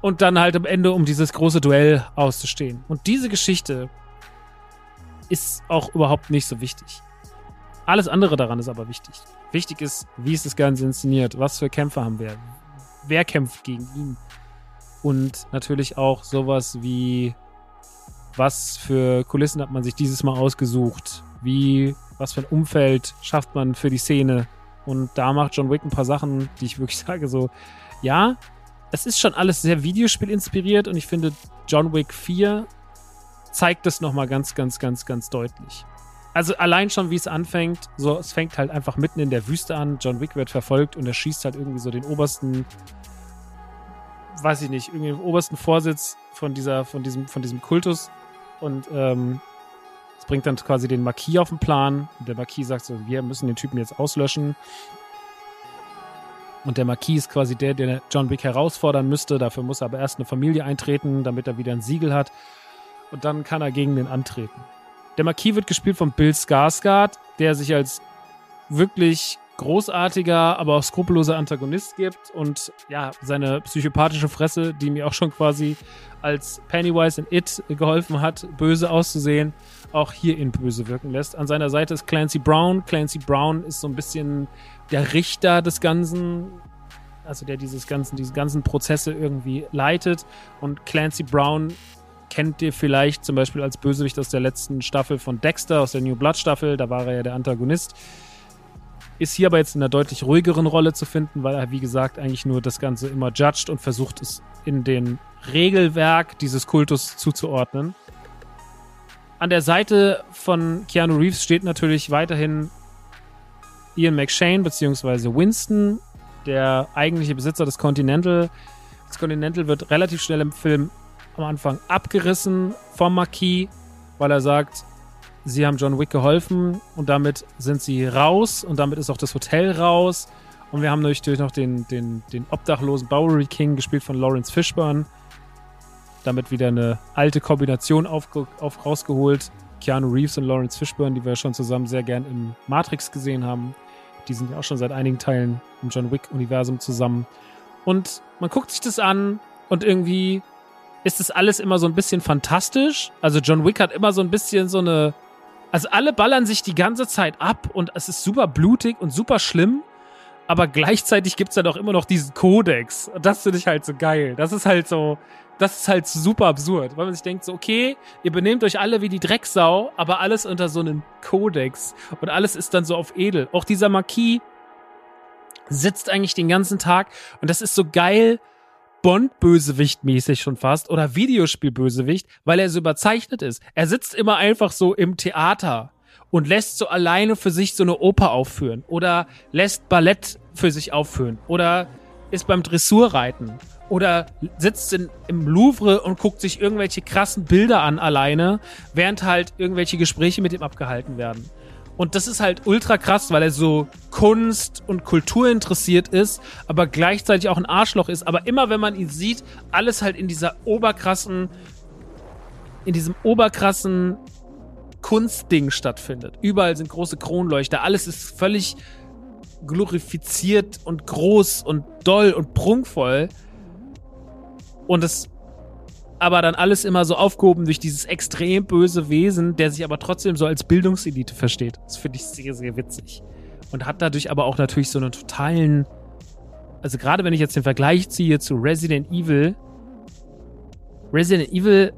Und dann halt am Ende, um dieses große Duell auszustehen. Und diese Geschichte ist auch überhaupt nicht so wichtig. Alles andere daran ist aber wichtig. Wichtig ist, wie ist das Ganze inszeniert, was für Kämpfer haben wir, wer kämpft gegen ihn. Und natürlich auch sowas wie, was für Kulissen hat man sich dieses Mal ausgesucht, wie was für ein Umfeld schafft man für die Szene. Und da macht John Wick ein paar Sachen, die ich wirklich sage, so, ja, es ist schon alles sehr Videospiel inspiriert und ich finde, John Wick 4 zeigt das nochmal ganz, ganz, ganz, ganz deutlich. Also allein schon, wie es anfängt, so, es fängt halt einfach mitten in der Wüste an, John Wick wird verfolgt und er schießt halt irgendwie so den obersten, weiß ich nicht, irgendwie den obersten Vorsitz von dieser, von diesem, von diesem Kultus und ähm, bringt dann quasi den Marquis auf den Plan. Der Marquis sagt so, wir müssen den Typen jetzt auslöschen. Und der Marquis ist quasi der, der John Wick herausfordern müsste. Dafür muss er aber erst eine Familie eintreten, damit er wieder ein Siegel hat. Und dann kann er gegen den antreten. Der Marquis wird gespielt von Bill Skarsgård, der sich als wirklich großartiger, aber auch skrupelloser Antagonist gibt und ja, seine psychopathische Fresse, die mir auch schon quasi als Pennywise in It geholfen hat, böse auszusehen, auch hier in böse wirken lässt. An seiner Seite ist Clancy Brown. Clancy Brown ist so ein bisschen der Richter des Ganzen, also der dieses ganzen, diese ganzen Prozesse irgendwie leitet. Und Clancy Brown kennt ihr vielleicht zum Beispiel als Bösewicht aus der letzten Staffel von Dexter, aus der New Blood Staffel. Da war er ja der Antagonist. Ist hier aber jetzt in einer deutlich ruhigeren Rolle zu finden, weil er, wie gesagt, eigentlich nur das Ganze immer judged und versucht es in den Regelwerk dieses Kultus zuzuordnen. An der Seite von Keanu Reeves steht natürlich weiterhin Ian McShane bzw. Winston, der eigentliche Besitzer des Continental. Das Continental wird relativ schnell im Film am Anfang abgerissen vom Marquis, weil er sagt, sie haben John Wick geholfen und damit sind sie raus und damit ist auch das Hotel raus. Und wir haben natürlich noch den, den, den obdachlosen Bowery King, gespielt von Lawrence Fishburne. Damit wieder eine alte Kombination auf, auf, rausgeholt. Keanu Reeves und Lawrence Fishburne, die wir schon zusammen sehr gern in Matrix gesehen haben. Die sind ja auch schon seit einigen Teilen im John Wick-Universum zusammen. Und man guckt sich das an und irgendwie ist das alles immer so ein bisschen fantastisch. Also John Wick hat immer so ein bisschen so eine Also alle ballern sich die ganze Zeit ab und es ist super blutig und super schlimm. Aber gleichzeitig gibt's dann auch immer noch diesen Kodex. Und das finde ich halt so geil. Das ist halt so, das ist halt super absurd, weil man sich denkt so, okay, ihr benehmt euch alle wie die Drecksau, aber alles unter so einem Kodex. Und alles ist dann so auf edel. Auch dieser Marquis sitzt eigentlich den ganzen Tag und das ist so geil, Bond-Bösewicht-mäßig schon fast oder Videospiel-Bösewicht, weil er so überzeichnet ist. Er sitzt immer einfach so im Theater und lässt so alleine für sich so eine Oper aufführen oder lässt Ballett für sich aufführen oder ist beim Dressurreiten oder sitzt in, im Louvre und guckt sich irgendwelche krassen Bilder an alleine, während halt irgendwelche Gespräche mit ihm abgehalten werden. Und das ist halt ultra krass, weil er so Kunst und Kultur interessiert ist, aber gleichzeitig auch ein Arschloch ist. Aber immer wenn man ihn sieht, alles halt in dieser oberkrassen, in diesem oberkrassen Kunstding stattfindet. Überall sind große Kronleuchter, alles ist völlig glorifiziert und groß und doll und prunkvoll. Und es aber dann alles immer so aufgehoben durch dieses extrem böse Wesen, der sich aber trotzdem so als Bildungselite versteht. Das finde ich sehr, sehr witzig. Und hat dadurch aber auch natürlich so einen totalen, also gerade wenn ich jetzt den Vergleich ziehe zu Resident Evil, Resident Evil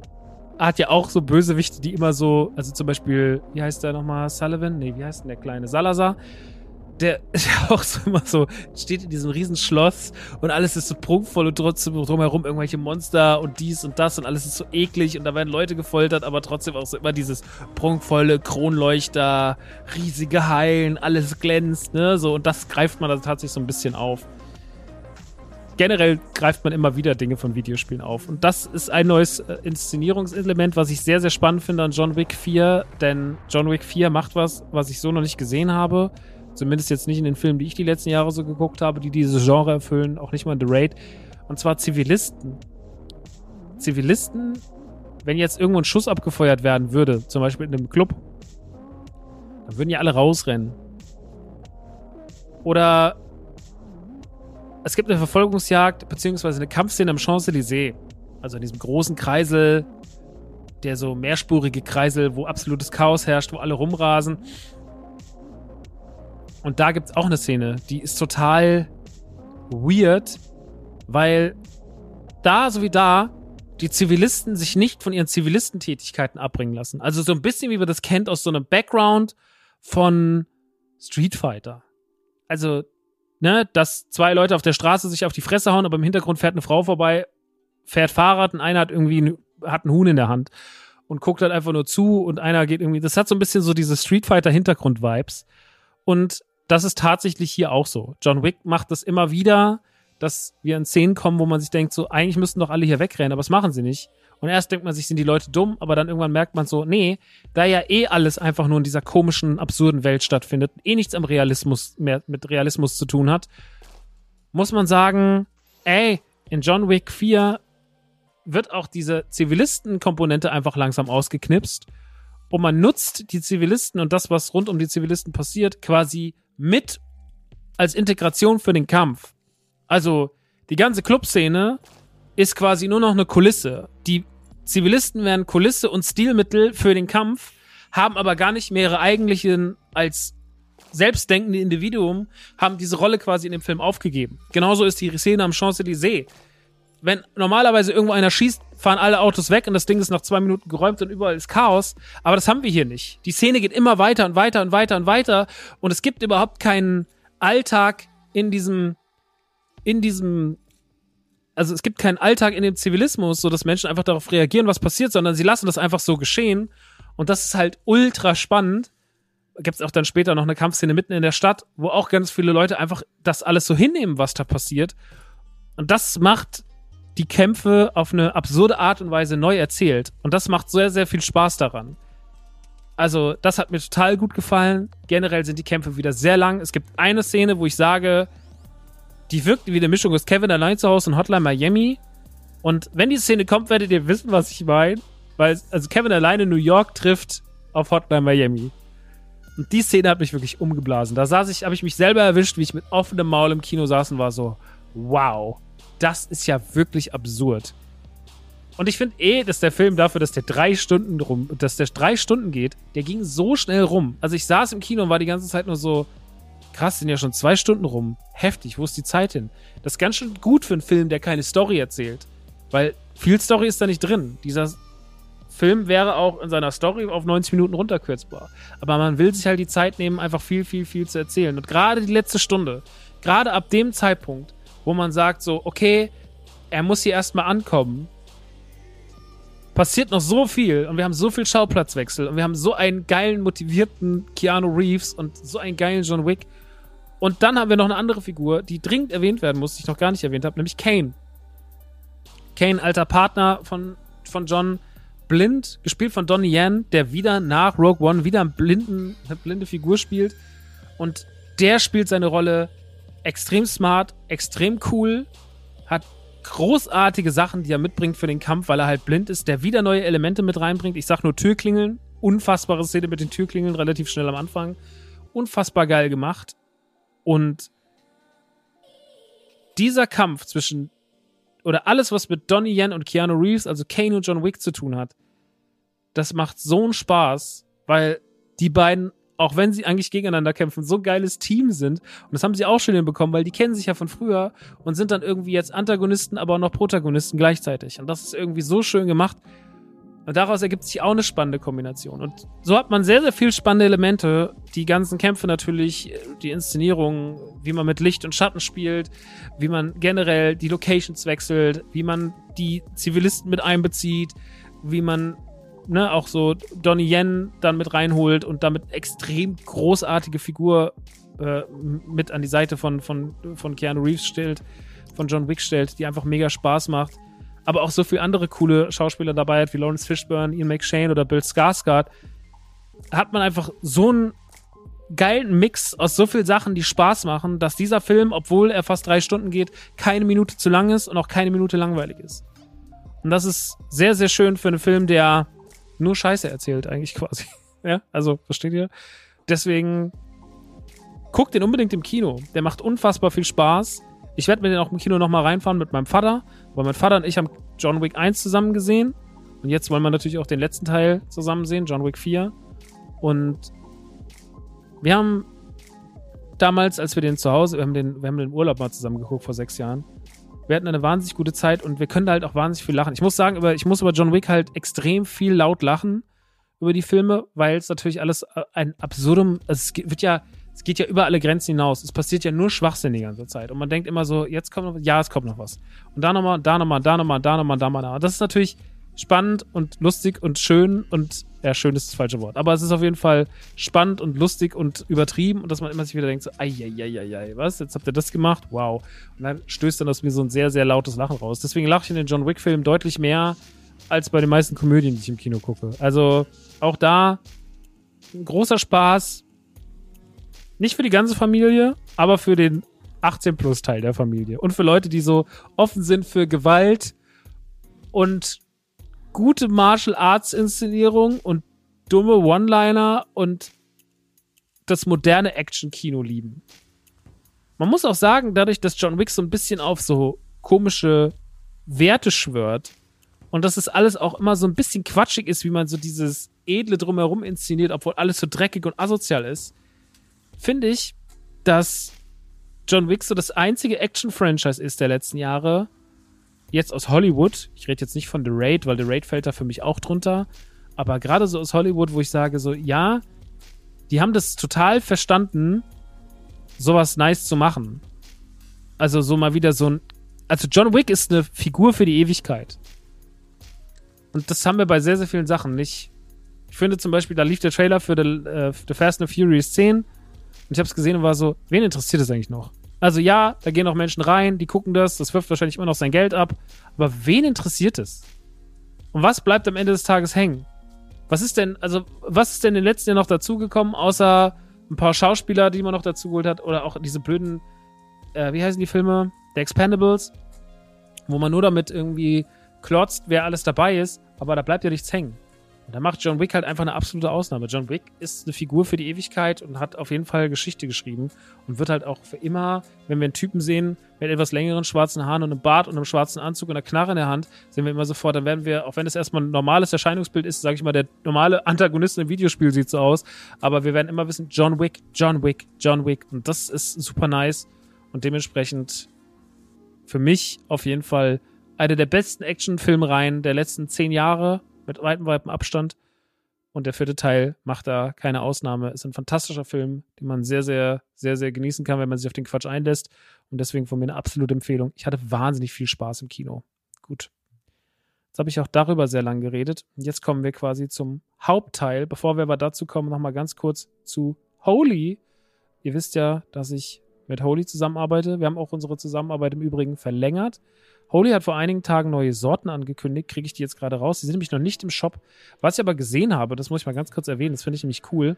hat ja auch so Bösewichte, die immer so, also zum Beispiel, wie heißt der nochmal, Sullivan? Nee, wie heißt denn der kleine? Salazar der ist ja auch so immer so, steht in diesem riesen Schloss und alles ist so prunkvoll und trotzdem drumherum irgendwelche Monster und dies und das und alles ist so eklig und da werden Leute gefoltert, aber trotzdem auch so immer dieses prunkvolle Kronleuchter, riesige Hallen, alles glänzt, ne, so und das greift man da tatsächlich so ein bisschen auf. Generell greift man immer wieder Dinge von Videospielen auf. Und das ist ein neues äh, Inszenierungselement, was ich sehr, sehr spannend finde an John Wick 4. Denn John Wick 4 macht was, was ich so noch nicht gesehen habe Zumindest jetzt nicht in den Filmen, die ich die letzten Jahre so geguckt habe, die dieses Genre erfüllen, auch nicht mal in The Raid. Und zwar Zivilisten. Zivilisten, wenn jetzt irgendwo ein Schuss abgefeuert werden würde, zum Beispiel in einem Club, dann würden ja alle rausrennen. Oder es gibt eine Verfolgungsjagd, beziehungsweise eine Kampfszene am Champs-Élysées. Also in diesem großen Kreisel, der so mehrspurige Kreisel, wo absolutes Chaos herrscht, wo alle rumrasen. Und da gibt's auch eine Szene, die ist total weird, weil da so wie da die Zivilisten sich nicht von ihren Zivilistentätigkeiten abbringen lassen. Also so ein bisschen wie man das kennt aus so einem Background von Street Fighter. Also, ne, dass zwei Leute auf der Straße sich auf die Fresse hauen, aber im Hintergrund fährt eine Frau vorbei, fährt Fahrrad und einer hat irgendwie ein, hat einen Huhn in der Hand und guckt halt einfach nur zu und einer geht irgendwie, das hat so ein bisschen so diese Street Fighter Hintergrund Vibes. Und das ist tatsächlich hier auch so. John Wick macht das immer wieder, dass wir in Szenen kommen, wo man sich denkt, so, eigentlich müssten doch alle hier wegrennen, aber das machen sie nicht. Und erst denkt man sich, sind die Leute dumm, aber dann irgendwann merkt man so, nee, da ja eh alles einfach nur in dieser komischen, absurden Welt stattfindet, eh nichts am Realismus mehr mit Realismus zu tun hat, muss man sagen, ey, in John Wick 4 wird auch diese Zivilisten-Komponente einfach langsam ausgeknipst und man nutzt die Zivilisten und das, was rund um die Zivilisten passiert, quasi mit als Integration für den Kampf. Also die ganze Clubszene ist quasi nur noch eine Kulisse. Die Zivilisten werden Kulisse und Stilmittel für den Kampf, haben aber gar nicht mehr ihre eigentlichen als selbstdenkende Individuum, haben diese Rolle quasi in dem Film aufgegeben. Genauso ist die Szene am Champs-Élysées. Wenn normalerweise irgendwo einer schießt, fahren alle Autos weg und das Ding ist nach zwei Minuten geräumt und überall ist Chaos. Aber das haben wir hier nicht. Die Szene geht immer weiter und weiter und weiter und weiter und es gibt überhaupt keinen Alltag in diesem, in diesem, also es gibt keinen Alltag in dem Zivilismus, so dass Menschen einfach darauf reagieren, was passiert, sondern sie lassen das einfach so geschehen. Und das ist halt ultra spannend. Gibt es auch dann später noch eine Kampfszene mitten in der Stadt, wo auch ganz viele Leute einfach das alles so hinnehmen, was da passiert. Und das macht die Kämpfe auf eine absurde Art und Weise neu erzählt. Und das macht sehr, sehr viel Spaß daran. Also, das hat mir total gut gefallen. Generell sind die Kämpfe wieder sehr lang. Es gibt eine Szene, wo ich sage, die wirkt wie eine Mischung aus Kevin allein zu Hause und Hotline Miami. Und wenn die Szene kommt, werdet ihr wissen, was ich meine. Weil, also Kevin alleine New York trifft auf Hotline Miami. Und die Szene hat mich wirklich umgeblasen. Da saß ich, habe ich mich selber erwischt, wie ich mit offenem Maul im Kino saß und war so, wow das ist ja wirklich absurd. Und ich finde eh, dass der Film dafür, dass der drei Stunden rum, dass der drei Stunden geht, der ging so schnell rum. Also ich saß im Kino und war die ganze Zeit nur so, krass, sind ja schon zwei Stunden rum. Heftig, wo ist die Zeit hin? Das ist ganz schön gut für einen Film, der keine Story erzählt. Weil viel Story ist da nicht drin. Dieser Film wäre auch in seiner Story auf 90 Minuten runterkürzbar. Aber man will sich halt die Zeit nehmen, einfach viel, viel, viel zu erzählen. Und gerade die letzte Stunde, gerade ab dem Zeitpunkt, wo man sagt so, okay, er muss hier erstmal ankommen, passiert noch so viel und wir haben so viel Schauplatzwechsel und wir haben so einen geilen, motivierten Keanu Reeves und so einen geilen John Wick. Und dann haben wir noch eine andere Figur, die dringend erwähnt werden muss, die ich noch gar nicht erwähnt habe, nämlich Kane. Kane, alter Partner von, von John, blind, gespielt von Donnie Yen, der wieder nach Rogue One wieder einen blinden, eine blinde Figur spielt. Und der spielt seine Rolle extrem smart, extrem cool, hat großartige Sachen, die er mitbringt für den Kampf, weil er halt blind ist, der wieder neue Elemente mit reinbringt. Ich sag nur Türklingeln. Unfassbare Szene mit den Türklingeln relativ schnell am Anfang. Unfassbar geil gemacht. Und dieser Kampf zwischen oder alles, was mit Donnie Yen und Keanu Reeves, also Kane und John Wick zu tun hat, das macht so einen Spaß, weil die beiden auch wenn sie eigentlich gegeneinander kämpfen, so geiles Team sind. Und das haben sie auch schon hinbekommen, weil die kennen sich ja von früher und sind dann irgendwie jetzt Antagonisten, aber auch noch Protagonisten gleichzeitig. Und das ist irgendwie so schön gemacht. Und daraus ergibt sich auch eine spannende Kombination. Und so hat man sehr, sehr viel spannende Elemente. Die ganzen Kämpfe natürlich, die Inszenierung, wie man mit Licht und Schatten spielt, wie man generell die Locations wechselt, wie man die Zivilisten mit einbezieht, wie man ne, auch so Donnie Yen dann mit reinholt und damit extrem großartige Figur äh, mit an die Seite von, von, von Keanu Reeves stellt, von John Wick stellt, die einfach mega Spaß macht. Aber auch so viele andere coole Schauspieler dabei hat, wie Lawrence Fishburne, Ian McShane oder Bill Skarsgård, hat man einfach so einen geilen Mix aus so vielen Sachen, die Spaß machen, dass dieser Film, obwohl er fast drei Stunden geht, keine Minute zu lang ist und auch keine Minute langweilig ist. Und das ist sehr, sehr schön für einen Film, der nur Scheiße erzählt, eigentlich quasi. ja, also, versteht ihr? Deswegen guckt den unbedingt im Kino. Der macht unfassbar viel Spaß. Ich werde mir den auch im Kino nochmal reinfahren mit meinem Vater, weil mein Vater und ich haben John Wick 1 zusammen gesehen. Und jetzt wollen wir natürlich auch den letzten Teil zusammen sehen, John Wick 4. Und wir haben damals, als wir den zu Hause, wir haben den, wir haben den Urlaub mal zusammen geguckt vor sechs Jahren. Wir hatten eine wahnsinnig gute Zeit und wir können halt auch wahnsinnig viel lachen. Ich muss sagen, über, ich muss über John Wick halt extrem viel laut lachen über die Filme, weil es natürlich alles äh, ein absurdum, also es wird ja, es geht ja über alle Grenzen hinaus. Es passiert ja nur Schwachsinn die ganze Zeit. Und man denkt immer so, jetzt kommt noch was, ja, es kommt noch was. Und da nochmal, da nochmal, da nochmal, da nochmal, da nochmal. Das ist natürlich spannend und lustig und schön und ja, schön ist das falsche Wort. Aber es ist auf jeden Fall spannend und lustig und übertrieben und dass man immer sich wieder denkt, so, ei, was? Jetzt habt ihr das gemacht? Wow. Und dann stößt dann aus mir so ein sehr, sehr lautes Lachen raus. Deswegen lache ich in den John Wick-Filmen deutlich mehr als bei den meisten Komödien, die ich im Kino gucke. Also auch da ein großer Spaß. Nicht für die ganze Familie, aber für den 18-Plus-Teil der Familie. Und für Leute, die so offen sind für Gewalt und gute Martial Arts Inszenierung und dumme One-Liner und das moderne Action-Kino lieben. Man muss auch sagen, dadurch, dass John Wick so ein bisschen auf so komische Werte schwört und dass es alles auch immer so ein bisschen quatschig ist, wie man so dieses Edle drumherum inszeniert, obwohl alles so dreckig und asozial ist, finde ich, dass John Wick so das einzige Action-Franchise ist der letzten Jahre, jetzt aus Hollywood, ich rede jetzt nicht von The Raid, weil The Raid fällt da für mich auch drunter, aber gerade so aus Hollywood, wo ich sage so, ja, die haben das total verstanden, sowas nice zu machen. Also so mal wieder so ein, also John Wick ist eine Figur für die Ewigkeit. Und das haben wir bei sehr, sehr vielen Sachen nicht. Ich finde zum Beispiel, da lief der Trailer für The, äh, The Fast and Furious 10 und ich habe es gesehen und war so, wen interessiert das eigentlich noch? Also ja, da gehen auch Menschen rein, die gucken das, das wirft wahrscheinlich immer noch sein Geld ab. Aber wen interessiert es? Und was bleibt am Ende des Tages hängen? Was ist denn, also, was ist denn in den letzten Jahren noch dazugekommen, außer ein paar Schauspieler, die man noch dazugeholt hat, oder auch diese blöden, äh, wie heißen die Filme? The Expendables, wo man nur damit irgendwie klotzt, wer alles dabei ist, aber da bleibt ja nichts hängen. Und da macht John Wick halt einfach eine absolute Ausnahme. John Wick ist eine Figur für die Ewigkeit und hat auf jeden Fall Geschichte geschrieben und wird halt auch für immer, wenn wir einen Typen sehen mit etwas längeren schwarzen Haaren und einem Bart und einem schwarzen Anzug und einer Knarre in der Hand, sehen wir immer sofort, dann werden wir, auch wenn es erstmal ein normales Erscheinungsbild ist, sage ich mal, der normale Antagonist im Videospiel sieht so aus, aber wir werden immer wissen, John Wick, John Wick, John Wick und das ist super nice und dementsprechend für mich auf jeden Fall eine der besten Actionfilmreihen der letzten zehn Jahre mit weitem, weitem Abstand. Und der vierte Teil macht da keine Ausnahme. Ist ein fantastischer Film, den man sehr, sehr, sehr, sehr genießen kann, wenn man sich auf den Quatsch einlässt. Und deswegen von mir eine absolute Empfehlung. Ich hatte wahnsinnig viel Spaß im Kino. Gut. Jetzt habe ich auch darüber sehr lang geredet. Und jetzt kommen wir quasi zum Hauptteil. Bevor wir aber dazu kommen, nochmal ganz kurz zu Holy. Ihr wisst ja, dass ich mit Holy zusammenarbeite. Wir haben auch unsere Zusammenarbeit im Übrigen verlängert. Holy hat vor einigen Tagen neue Sorten angekündigt. Kriege ich die jetzt gerade raus? Die sind nämlich noch nicht im Shop. Was ich aber gesehen habe, das muss ich mal ganz kurz erwähnen, das finde ich nämlich cool.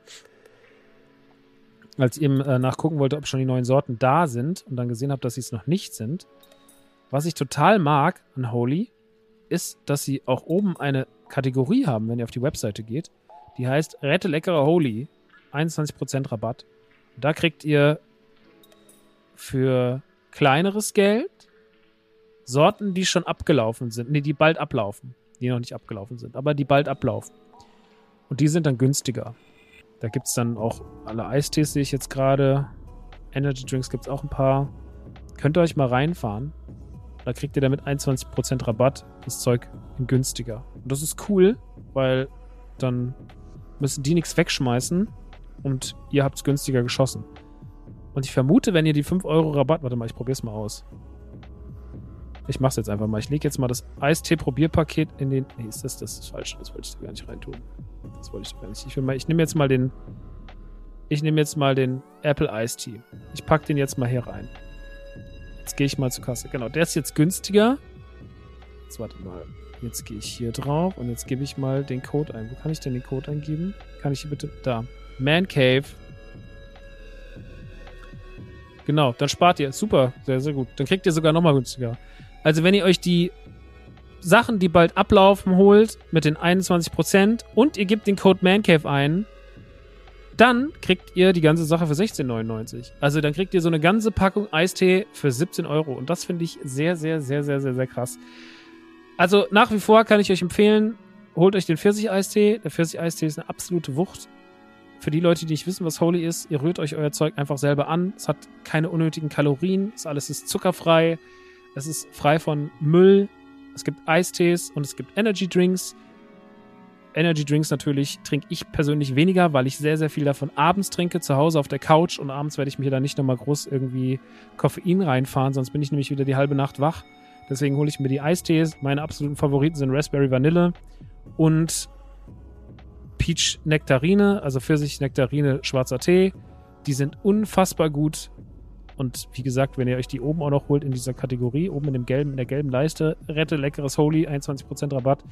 Als ich eben äh, nachgucken wollte, ob schon die neuen Sorten da sind und dann gesehen habe, dass sie es noch nicht sind. Was ich total mag an Holy, ist, dass sie auch oben eine Kategorie haben, wenn ihr auf die Webseite geht. Die heißt Rette leckere Holy. 21% Rabatt. da kriegt ihr für kleineres Geld Sorten, die schon abgelaufen sind. Nee, die bald ablaufen. Die noch nicht abgelaufen sind, aber die bald ablaufen. Und die sind dann günstiger. Da gibt es dann auch alle Eistees, sehe ich jetzt gerade. Energy Drinks gibt es auch ein paar. Könnt ihr euch mal reinfahren. Da kriegt ihr damit 21% Rabatt. Das Zeug günstiger. Und das ist cool, weil dann müssen die nichts wegschmeißen und ihr habt es günstiger geschossen. Und ich vermute, wenn ihr die 5 Euro Rabatt. Warte mal, ich probiere es mal aus. Ich mach's jetzt einfach mal. Ich lege jetzt mal das Eistee-Probierpaket in den. Nee, ist das, das ist falsch. Das wollte ich da gar nicht reintun. Das wollte ich da gar nicht. Ich, ich nehme jetzt mal den. Ich nehme jetzt mal den Apple Ice Tea. Ich pack den jetzt mal hier rein. Jetzt gehe ich mal zur Kasse. Genau, der ist jetzt günstiger. Jetzt warte mal. Jetzt gehe ich hier drauf und jetzt gebe ich mal den Code ein. Wo kann ich denn den Code eingeben? Kann ich hier bitte. Da. Man Cave. Genau, dann spart ihr. Super, sehr, sehr gut. Dann kriegt ihr sogar nochmal günstiger. Also wenn ihr euch die Sachen, die bald ablaufen, holt mit den 21% und ihr gebt den Code MANCAVE ein, dann kriegt ihr die ganze Sache für 16,99. Also dann kriegt ihr so eine ganze Packung Eistee für 17 Euro. Und das finde ich sehr, sehr, sehr, sehr, sehr, sehr krass. Also nach wie vor kann ich euch empfehlen, holt euch den Pfirsich-Eistee. Der Pfirsich-Eistee ist eine absolute Wucht. Für die Leute, die nicht wissen, was Holy ist, ihr rührt euch euer Zeug einfach selber an. Es hat keine unnötigen Kalorien. Das alles ist zuckerfrei. Es ist frei von Müll. Es gibt Eistees und es gibt Energy Drinks. Energy Drinks natürlich trinke ich persönlich weniger, weil ich sehr, sehr viel davon abends trinke, zu Hause auf der Couch und abends werde ich mir da nicht nochmal groß irgendwie Koffein reinfahren, sonst bin ich nämlich wieder die halbe Nacht wach. Deswegen hole ich mir die Eistees. Meine absoluten Favoriten sind Raspberry Vanille und Peach Nektarine, also Pfirsich Nektarine schwarzer Tee. Die sind unfassbar gut. Und wie gesagt, wenn ihr euch die oben auch noch holt in dieser Kategorie, oben in dem gelben, in der gelben Leiste, rette leckeres Holy, 21% Rabatt,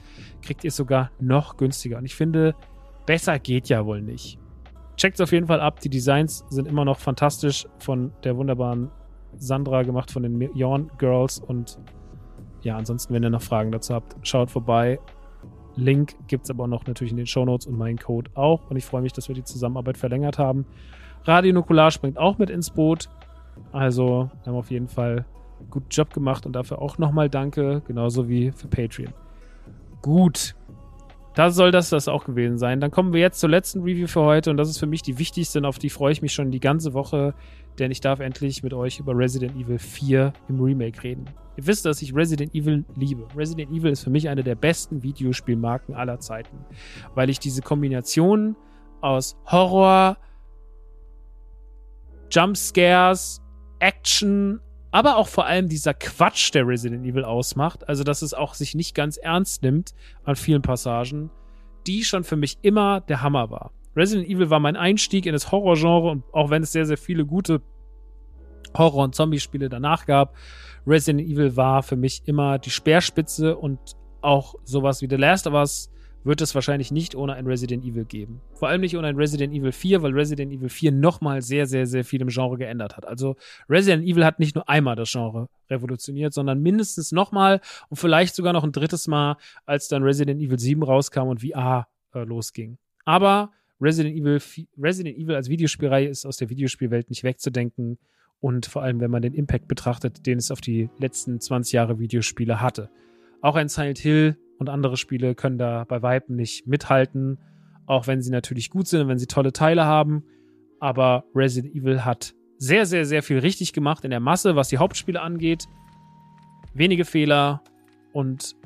kriegt ihr es sogar noch günstiger. Und ich finde, besser geht ja wohl nicht. Checkt es auf jeden Fall ab. Die Designs sind immer noch fantastisch von der wunderbaren Sandra gemacht von den Yawn Girls. Und ja, ansonsten, wenn ihr noch Fragen dazu habt, schaut vorbei. Link gibt es aber auch noch natürlich in den Show Notes und meinen Code auch. Und ich freue mich, dass wir die Zusammenarbeit verlängert haben. Radio Nukular springt auch mit ins Boot. Also, wir haben auf jeden Fall einen guten Job gemacht und dafür auch nochmal danke, genauso wie für Patreon. Gut. Da soll das das auch gewesen sein. Dann kommen wir jetzt zur letzten Review für heute und das ist für mich die wichtigste und auf die freue ich mich schon die ganze Woche, denn ich darf endlich mit euch über Resident Evil 4 im Remake reden. Ihr wisst, dass ich Resident Evil liebe. Resident Evil ist für mich eine der besten Videospielmarken aller Zeiten, weil ich diese Kombination aus Horror, Jumpscares, Action, aber auch vor allem dieser Quatsch, der Resident Evil ausmacht, also dass es auch sich nicht ganz ernst nimmt an vielen Passagen, die schon für mich immer der Hammer war. Resident Evil war mein Einstieg in das Horrorgenre und auch wenn es sehr, sehr viele gute Horror- und Zombie-Spiele danach gab, Resident Evil war für mich immer die Speerspitze und auch sowas wie The Last of Us wird es wahrscheinlich nicht ohne ein Resident Evil geben. Vor allem nicht ohne ein Resident Evil 4, weil Resident Evil 4 nochmal sehr, sehr, sehr viel im Genre geändert hat. Also Resident Evil hat nicht nur einmal das Genre revolutioniert, sondern mindestens nochmal und vielleicht sogar noch ein drittes Mal, als dann Resident Evil 7 rauskam und VR äh, losging. Aber Resident Evil, Resident Evil als Videospielreihe ist aus der Videospielwelt nicht wegzudenken und vor allem, wenn man den Impact betrachtet, den es auf die letzten 20 Jahre Videospiele hatte. Auch ein Silent Hill und andere Spiele können da bei Weitem nicht mithalten, auch wenn sie natürlich gut sind und wenn sie tolle Teile haben. Aber Resident Evil hat sehr, sehr, sehr viel richtig gemacht in der Masse, was die Hauptspiele angeht. Wenige Fehler und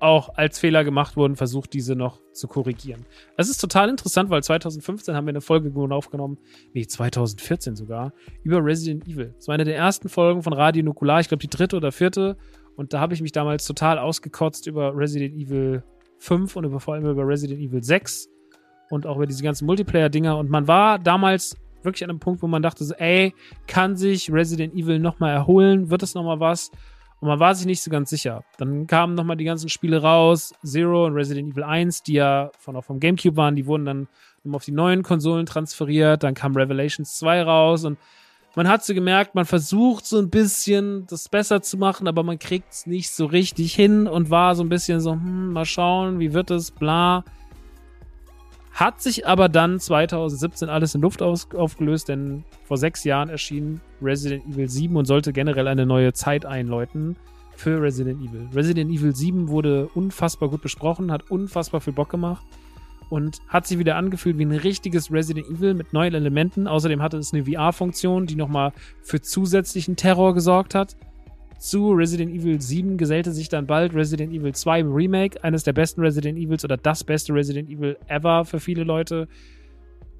auch als Fehler gemacht wurden, versucht diese noch zu korrigieren. Das ist total interessant, weil 2015 haben wir eine Folge aufgenommen, nee, 2014 sogar, über Resident Evil. Das war eine der ersten Folgen von Radio Nukular, ich glaube die dritte oder vierte. Und da habe ich mich damals total ausgekotzt über Resident Evil 5 und über, vor allem über Resident Evil 6 und auch über diese ganzen Multiplayer-Dinger. Und man war damals wirklich an einem Punkt, wo man dachte so, ey, kann sich Resident Evil nochmal erholen? Wird es nochmal was? Und man war sich nicht so ganz sicher. Dann kamen nochmal die ganzen Spiele raus, Zero und Resident Evil 1, die ja von, auch vom Gamecube waren, die wurden dann auf die neuen Konsolen transferiert. Dann kam Revelations 2 raus und man hat so gemerkt, man versucht so ein bisschen das besser zu machen, aber man kriegt es nicht so richtig hin und war so ein bisschen so, hm, mal schauen, wie wird es, bla. Hat sich aber dann 2017 alles in Luft aufgelöst, denn vor sechs Jahren erschien Resident Evil 7 und sollte generell eine neue Zeit einläuten für Resident Evil. Resident Evil 7 wurde unfassbar gut besprochen, hat unfassbar viel Bock gemacht und hat sich wieder angefühlt wie ein richtiges Resident Evil mit neuen Elementen. Außerdem hatte es eine VR-Funktion, die nochmal für zusätzlichen Terror gesorgt hat. Zu Resident Evil 7 gesellte sich dann bald Resident Evil 2 im Remake, eines der besten Resident Evils oder das beste Resident Evil ever für viele Leute.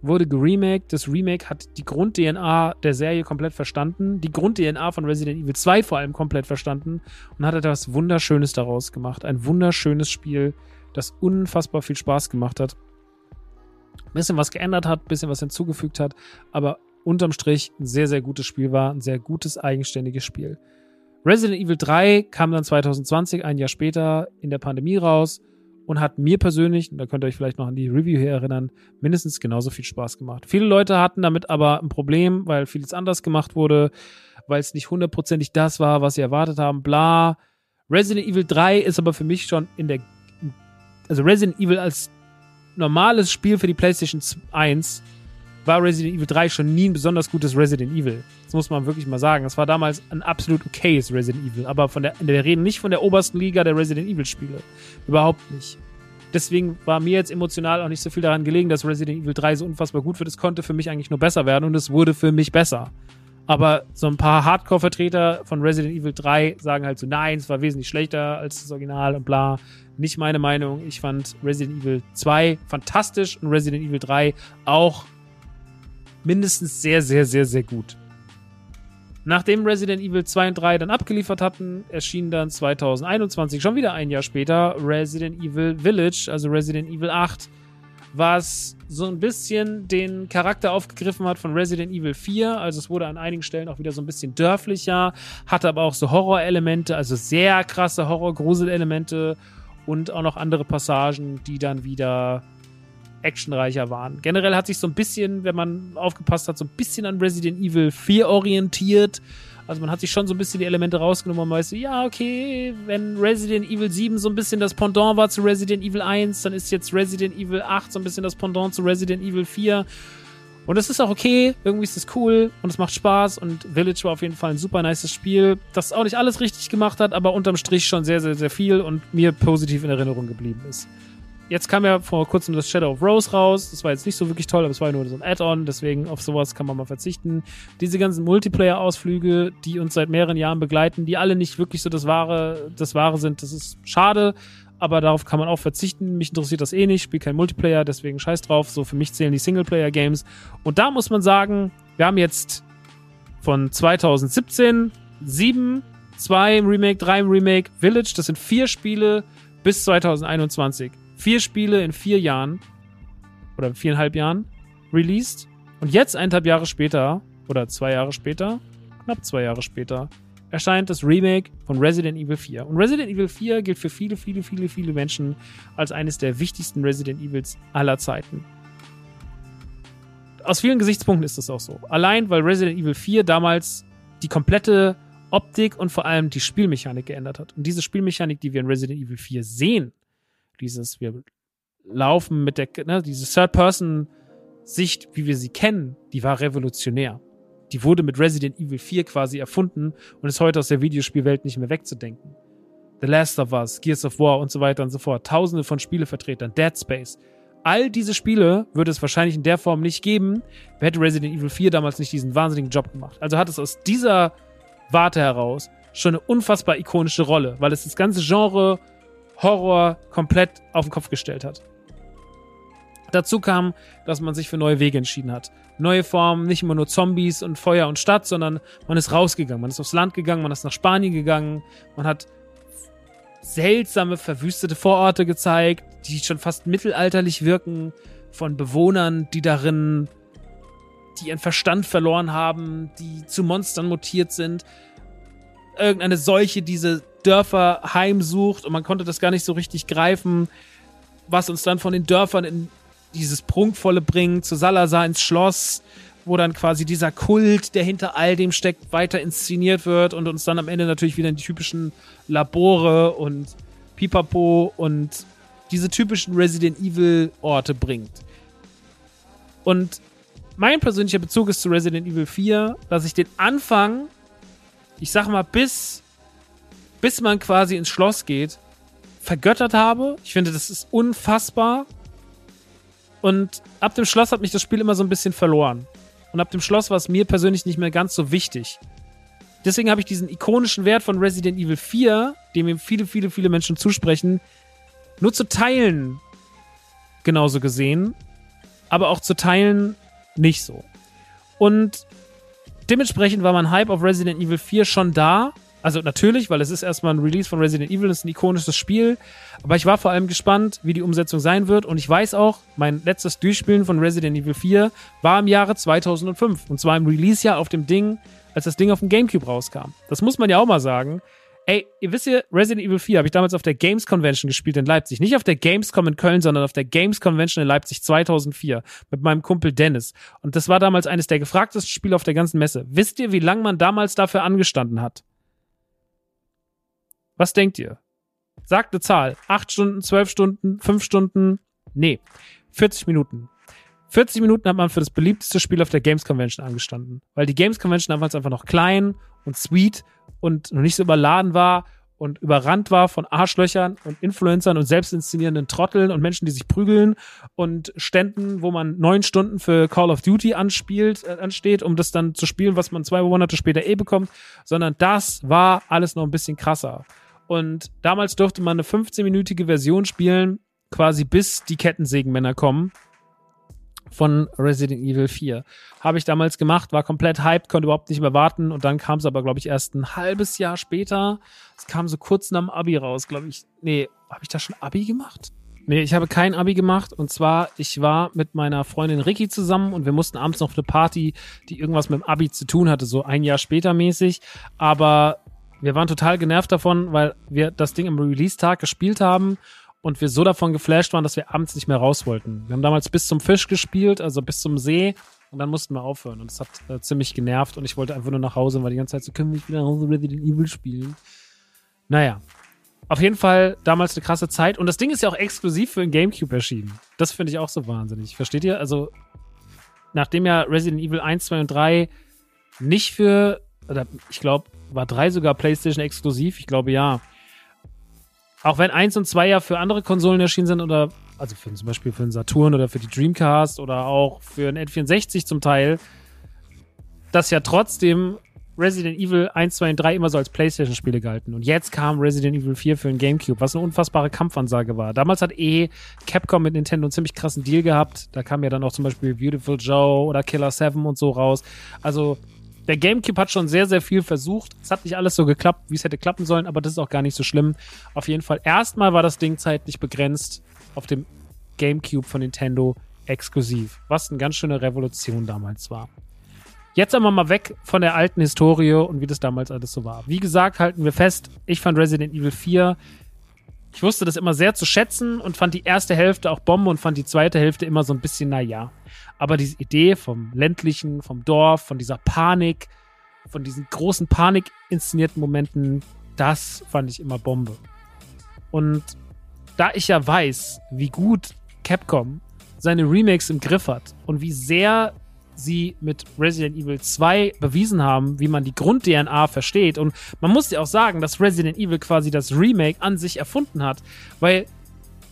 Wurde geremaked. Das Remake hat die Grund-DNA der Serie komplett verstanden, die Grund-DNA von Resident Evil 2 vor allem komplett verstanden und hat etwas Wunderschönes daraus gemacht. Ein wunderschönes Spiel, das unfassbar viel Spaß gemacht hat. Ein bisschen was geändert hat, ein bisschen was hinzugefügt hat, aber unterm Strich ein sehr, sehr gutes Spiel war, ein sehr gutes, eigenständiges Spiel. Resident Evil 3 kam dann 2020, ein Jahr später, in der Pandemie raus und hat mir persönlich, und da könnt ihr euch vielleicht noch an die Review hier erinnern, mindestens genauso viel Spaß gemacht. Viele Leute hatten damit aber ein Problem, weil vieles anders gemacht wurde, weil es nicht hundertprozentig das war, was sie erwartet haben, bla. Resident Evil 3 ist aber für mich schon in der, also Resident Evil als normales Spiel für die PlayStation 1 war Resident Evil 3 schon nie ein besonders gutes Resident Evil. Das muss man wirklich mal sagen. Das war damals ein absolut okayes Resident Evil, aber von der, wir reden nicht von der obersten Liga der Resident Evil Spiele. Überhaupt nicht. Deswegen war mir jetzt emotional auch nicht so viel daran gelegen, dass Resident Evil 3 so unfassbar gut wird. Es konnte für mich eigentlich nur besser werden und es wurde für mich besser. Aber so ein paar Hardcore-Vertreter von Resident Evil 3 sagen halt so, nein, es war wesentlich schlechter als das Original und bla. Nicht meine Meinung. Ich fand Resident Evil 2 fantastisch und Resident Evil 3 auch mindestens sehr, sehr, sehr, sehr gut. Nachdem Resident Evil 2 und 3 dann abgeliefert hatten, erschien dann 2021, schon wieder ein Jahr später, Resident Evil Village, also Resident Evil 8, was so ein bisschen den Charakter aufgegriffen hat von Resident Evil 4. Also es wurde an einigen Stellen auch wieder so ein bisschen dörflicher, hatte aber auch so Horrorelemente, also sehr krasse Horror-Grusel-Elemente und auch noch andere Passagen, die dann wieder actionreicher waren. Generell hat sich so ein bisschen, wenn man aufgepasst hat, so ein bisschen an Resident Evil 4 orientiert. Also man hat sich schon so ein bisschen die Elemente rausgenommen und weiß so, ja, okay, wenn Resident Evil 7 so ein bisschen das Pendant war zu Resident Evil 1, dann ist jetzt Resident Evil 8 so ein bisschen das Pendant zu Resident Evil 4. Und das ist auch okay, irgendwie ist das cool und es macht Spaß und Village war auf jeden Fall ein super nices Spiel, das auch nicht alles richtig gemacht hat, aber unterm Strich schon sehr, sehr, sehr viel und mir positiv in Erinnerung geblieben ist. Jetzt kam ja vor kurzem das Shadow of Rose raus. Das war jetzt nicht so wirklich toll, aber es war nur so ein Add-on, deswegen auf sowas kann man mal verzichten. Diese ganzen Multiplayer-Ausflüge, die uns seit mehreren Jahren begleiten, die alle nicht wirklich so das Wahre, das Wahre sind, das ist schade, aber darauf kann man auch verzichten. Mich interessiert das eh nicht, spiele kein Multiplayer, deswegen scheiß drauf. So für mich zählen die Singleplayer-Games. Und da muss man sagen, wir haben jetzt von 2017 sieben, zwei im Remake, drei im Remake, Village, das sind vier Spiele bis 2021 vier Spiele in vier Jahren oder viereinhalb Jahren released. Und jetzt, eineinhalb Jahre später, oder zwei Jahre später, knapp zwei Jahre später, erscheint das Remake von Resident Evil 4. Und Resident Evil 4 gilt für viele, viele, viele, viele Menschen als eines der wichtigsten Resident Evils aller Zeiten. Aus vielen Gesichtspunkten ist das auch so. Allein, weil Resident Evil 4 damals die komplette Optik und vor allem die Spielmechanik geändert hat. Und diese Spielmechanik, die wir in Resident Evil 4 sehen, dieses, wir laufen mit der, ne, diese Third-Person-Sicht, wie wir sie kennen, die war revolutionär. Die wurde mit Resident Evil 4 quasi erfunden und ist heute aus der Videospielwelt nicht mehr wegzudenken. The Last of Us, Gears of War und so weiter und so fort. Tausende von Spielevertretern, Dead Space. All diese Spiele würde es wahrscheinlich in der Form nicht geben, hätte Resident Evil 4 damals nicht diesen wahnsinnigen Job gemacht. Also hat es aus dieser Warte heraus schon eine unfassbar ikonische Rolle, weil es das ganze Genre Horror komplett auf den Kopf gestellt hat. Dazu kam, dass man sich für neue Wege entschieden hat. Neue Formen, nicht immer nur Zombies und Feuer und Stadt, sondern man ist rausgegangen, man ist aufs Land gegangen, man ist nach Spanien gegangen, man hat seltsame, verwüstete Vororte gezeigt, die schon fast mittelalterlich wirken, von Bewohnern, die darin, die ihren Verstand verloren haben, die zu Monstern mutiert sind. Irgendeine Seuche diese Dörfer heimsucht und man konnte das gar nicht so richtig greifen, was uns dann von den Dörfern in dieses Prunkvolle bringt, zu Salazar ins Schloss, wo dann quasi dieser Kult, der hinter all dem steckt, weiter inszeniert wird und uns dann am Ende natürlich wieder in die typischen Labore und Pipapo und diese typischen Resident Evil Orte bringt. Und mein persönlicher Bezug ist zu Resident Evil 4, dass ich den Anfang, ich sag mal, bis, bis man quasi ins Schloss geht, vergöttert habe. Ich finde, das ist unfassbar. Und ab dem Schloss hat mich das Spiel immer so ein bisschen verloren. Und ab dem Schloss war es mir persönlich nicht mehr ganz so wichtig. Deswegen habe ich diesen ikonischen Wert von Resident Evil 4, dem ihm viele, viele, viele Menschen zusprechen, nur zu teilen genauso gesehen, aber auch zu teilen nicht so. Und dementsprechend war mein Hype auf Resident Evil 4 schon da, also natürlich, weil es ist erstmal ein Release von Resident Evil, das ist ein ikonisches Spiel. Aber ich war vor allem gespannt, wie die Umsetzung sein wird. Und ich weiß auch, mein letztes Durchspielen von Resident Evil 4 war im Jahre 2005. Und zwar im Release-Jahr auf dem Ding, als das Ding auf dem Gamecube rauskam. Das muss man ja auch mal sagen. Ey, ihr wisst ja, Resident Evil 4 habe ich damals auf der Games Convention gespielt in Leipzig. Nicht auf der Gamescom in Köln, sondern auf der Games Convention in Leipzig 2004 mit meinem Kumpel Dennis. Und das war damals eines der gefragtesten Spiele auf der ganzen Messe. Wisst ihr, wie lange man damals dafür angestanden hat? Was denkt ihr? Sagt eine Zahl. Acht Stunden, zwölf Stunden, fünf Stunden? Nee. 40 Minuten. 40 Minuten hat man für das beliebteste Spiel auf der Games Convention angestanden. Weil die Games Convention damals einfach noch klein und sweet und noch nicht so überladen war und überrannt war von Arschlöchern und Influencern und selbstinszenierenden Trotteln und Menschen, die sich prügeln und Ständen, wo man neun Stunden für Call of Duty anspielt, äh, ansteht, um das dann zu spielen, was man zwei Monate später eh bekommt, sondern das war alles noch ein bisschen krasser. Und damals durfte man eine 15-minütige Version spielen, quasi bis die Kettensägenmänner kommen von Resident Evil 4. Habe ich damals gemacht, war komplett hyped, konnte überhaupt nicht mehr warten und dann kam es aber, glaube ich, erst ein halbes Jahr später. Es kam so kurz nach dem Abi raus, glaube ich. Nee, habe ich da schon Abi gemacht? Nee, ich habe kein Abi gemacht und zwar, ich war mit meiner Freundin Ricky zusammen und wir mussten abends noch auf eine Party, die irgendwas mit dem Abi zu tun hatte, so ein Jahr später mäßig. Aber wir waren total genervt davon, weil wir das Ding im Release-Tag gespielt haben und wir so davon geflasht waren, dass wir abends nicht mehr raus wollten. Wir haben damals bis zum Fisch gespielt, also bis zum See und dann mussten wir aufhören und das hat äh, ziemlich genervt und ich wollte einfach nur nach Hause war die ganze Zeit so, können wir nicht wieder nach Hause Resident Evil spielen? Naja. Auf jeden Fall damals eine krasse Zeit und das Ding ist ja auch exklusiv für den Gamecube erschienen. Das finde ich auch so wahnsinnig. Versteht ihr? Also, nachdem ja Resident Evil 1, 2 und 3 nicht für, oder ich glaube, war 3 sogar PlayStation exklusiv? Ich glaube ja. Auch wenn 1 und 2 ja für andere Konsolen erschienen sind oder, also für, zum Beispiel für den Saturn oder für die Dreamcast oder auch für den N64 zum Teil, dass ja trotzdem Resident Evil 1, 2 und 3 immer so als Playstation-Spiele galten. Und jetzt kam Resident Evil 4 für den Gamecube, was eine unfassbare Kampfansage war. Damals hat eh Capcom mit Nintendo einen ziemlich krassen Deal gehabt. Da kam ja dann auch zum Beispiel Beautiful Joe oder Killer 7 und so raus. Also der GameCube hat schon sehr, sehr viel versucht. Es hat nicht alles so geklappt, wie es hätte klappen sollen, aber das ist auch gar nicht so schlimm. Auf jeden Fall, erstmal war das Ding zeitlich begrenzt auf dem GameCube von Nintendo exklusiv, was eine ganz schöne Revolution damals war. Jetzt aber mal weg von der alten Historie und wie das damals alles so war. Wie gesagt, halten wir fest, ich fand Resident Evil 4 ich wusste das immer sehr zu schätzen und fand die erste Hälfte auch Bombe und fand die zweite Hälfte immer so ein bisschen, naja. Aber diese Idee vom ländlichen, vom Dorf, von dieser Panik, von diesen großen Panik inszenierten Momenten, das fand ich immer Bombe. Und da ich ja weiß, wie gut Capcom seine Remakes im Griff hat und wie sehr sie mit Resident Evil 2 bewiesen haben, wie man die Grund-DNA versteht. Und man muss ja auch sagen, dass Resident Evil quasi das Remake an sich erfunden hat, weil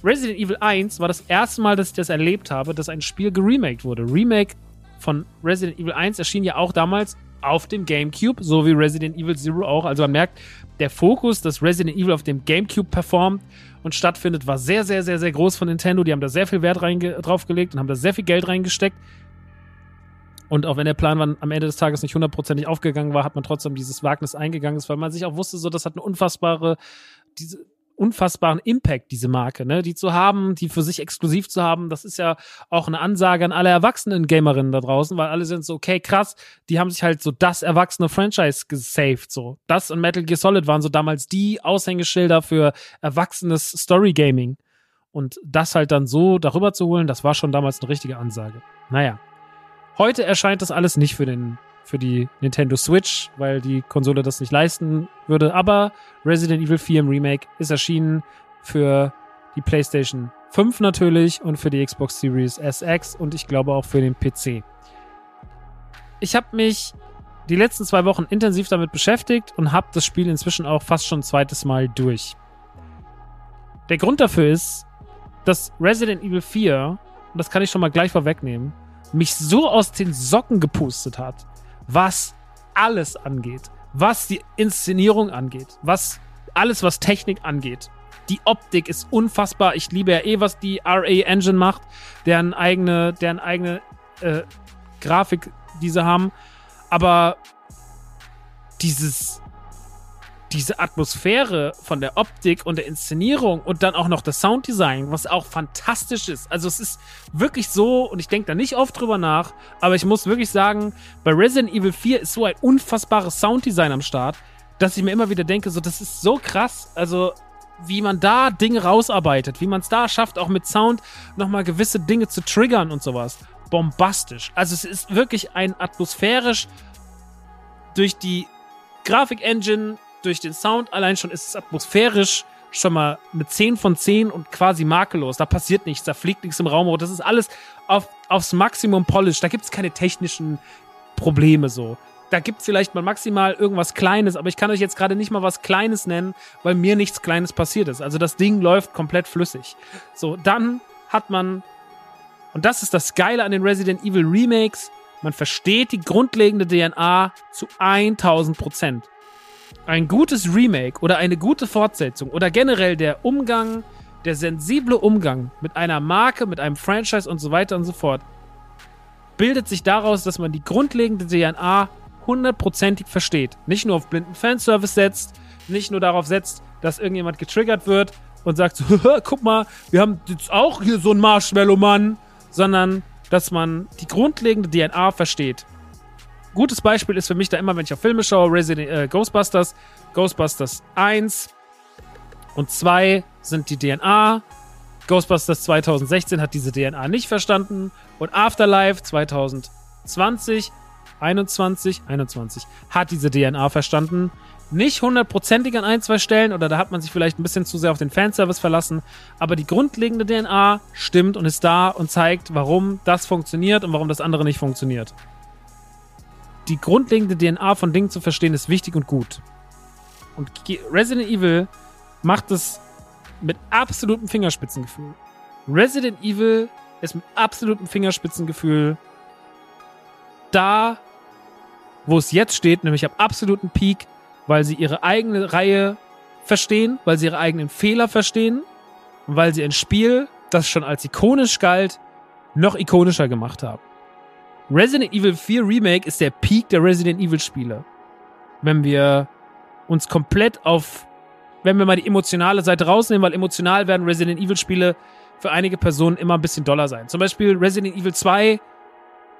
Resident Evil 1 war das erste Mal, dass ich das erlebt habe, dass ein Spiel geremaked wurde. Remake von Resident Evil 1 erschien ja auch damals auf dem GameCube, so wie Resident Evil Zero auch. Also man merkt, der Fokus, dass Resident Evil auf dem GameCube performt und stattfindet, war sehr, sehr, sehr, sehr groß von Nintendo. Die haben da sehr viel Wert draufgelegt und haben da sehr viel Geld reingesteckt. Und auch wenn der Plan am Ende des Tages nicht hundertprozentig aufgegangen war, hat man trotzdem dieses Wagnis eingegangen, weil man sich auch wusste, so das hat eine unfassbare, diese, unfassbaren Impact, diese Marke, ne? Die zu haben, die für sich exklusiv zu haben, das ist ja auch eine Ansage an alle erwachsenen Gamerinnen da draußen, weil alle sind so, okay, krass, die haben sich halt so das erwachsene Franchise gesaved, so. Das und Metal Gear Solid waren so damals die Aushängeschilder für erwachsenes Story Gaming. Und das halt dann so darüber zu holen, das war schon damals eine richtige Ansage. Naja. Heute erscheint das alles nicht für den für die Nintendo Switch, weil die Konsole das nicht leisten würde. Aber Resident Evil 4 im Remake ist erschienen für die PlayStation 5 natürlich und für die Xbox Series SX und ich glaube auch für den PC. Ich habe mich die letzten zwei Wochen intensiv damit beschäftigt und habe das Spiel inzwischen auch fast schon ein zweites Mal durch. Der Grund dafür ist, dass Resident Evil 4, und das kann ich schon mal gleich vorwegnehmen, mich so aus den Socken gepustet hat, was alles angeht, was die Inszenierung angeht, was alles, was Technik angeht. Die Optik ist unfassbar. Ich liebe ja eh, was die RA Engine macht, deren eigene, deren eigene äh, Grafik, die sie haben. Aber dieses diese Atmosphäre von der Optik und der Inszenierung und dann auch noch das Sounddesign, was auch fantastisch ist. Also es ist wirklich so, und ich denke da nicht oft drüber nach, aber ich muss wirklich sagen, bei Resident Evil 4 ist so ein unfassbares Sounddesign am Start, dass ich mir immer wieder denke, so, das ist so krass. Also, wie man da Dinge rausarbeitet, wie man es da schafft, auch mit Sound nochmal gewisse Dinge zu triggern und sowas. Bombastisch. Also, es ist wirklich ein atmosphärisch durch die Grafik-Engine durch den Sound allein schon ist es atmosphärisch schon mal mit 10 von 10 und quasi makellos. Da passiert nichts, da fliegt nichts im Raum. Das ist alles auf, aufs Maximum polished. Da gibt es keine technischen Probleme so. Da gibt es vielleicht mal maximal irgendwas Kleines, aber ich kann euch jetzt gerade nicht mal was Kleines nennen, weil mir nichts Kleines passiert ist. Also das Ding läuft komplett flüssig. So, dann hat man, und das ist das Geile an den Resident Evil Remakes, man versteht die grundlegende DNA zu 1000 Prozent ein gutes Remake oder eine gute Fortsetzung oder generell der Umgang, der sensible Umgang mit einer Marke, mit einem Franchise und so weiter und so fort, bildet sich daraus, dass man die grundlegende DNA hundertprozentig versteht. Nicht nur auf blinden Fanservice setzt, nicht nur darauf setzt, dass irgendjemand getriggert wird und sagt so, guck mal, wir haben jetzt auch hier so einen Marshmallow-Mann, sondern dass man die grundlegende DNA versteht gutes Beispiel ist für mich da immer, wenn ich auf Filme schaue, Resident, äh, Ghostbusters, Ghostbusters 1 und 2 sind die DNA. Ghostbusters 2016 hat diese DNA nicht verstanden und Afterlife 2020, 21, 21 hat diese DNA verstanden. Nicht hundertprozentig an ein, zwei Stellen oder da hat man sich vielleicht ein bisschen zu sehr auf den Fanservice verlassen, aber die grundlegende DNA stimmt und ist da und zeigt, warum das funktioniert und warum das andere nicht funktioniert die grundlegende DNA von Dingen zu verstehen, ist wichtig und gut. Und Resident Evil macht es mit absolutem Fingerspitzengefühl. Resident Evil ist mit absolutem Fingerspitzengefühl da, wo es jetzt steht, nämlich am absoluten Peak, weil sie ihre eigene Reihe verstehen, weil sie ihre eigenen Fehler verstehen und weil sie ein Spiel, das schon als ikonisch galt, noch ikonischer gemacht haben. Resident Evil 4 Remake ist der Peak der Resident Evil Spiele. Wenn wir uns komplett auf, wenn wir mal die emotionale Seite rausnehmen, weil emotional werden Resident Evil Spiele für einige Personen immer ein bisschen doller sein. Zum Beispiel Resident Evil 2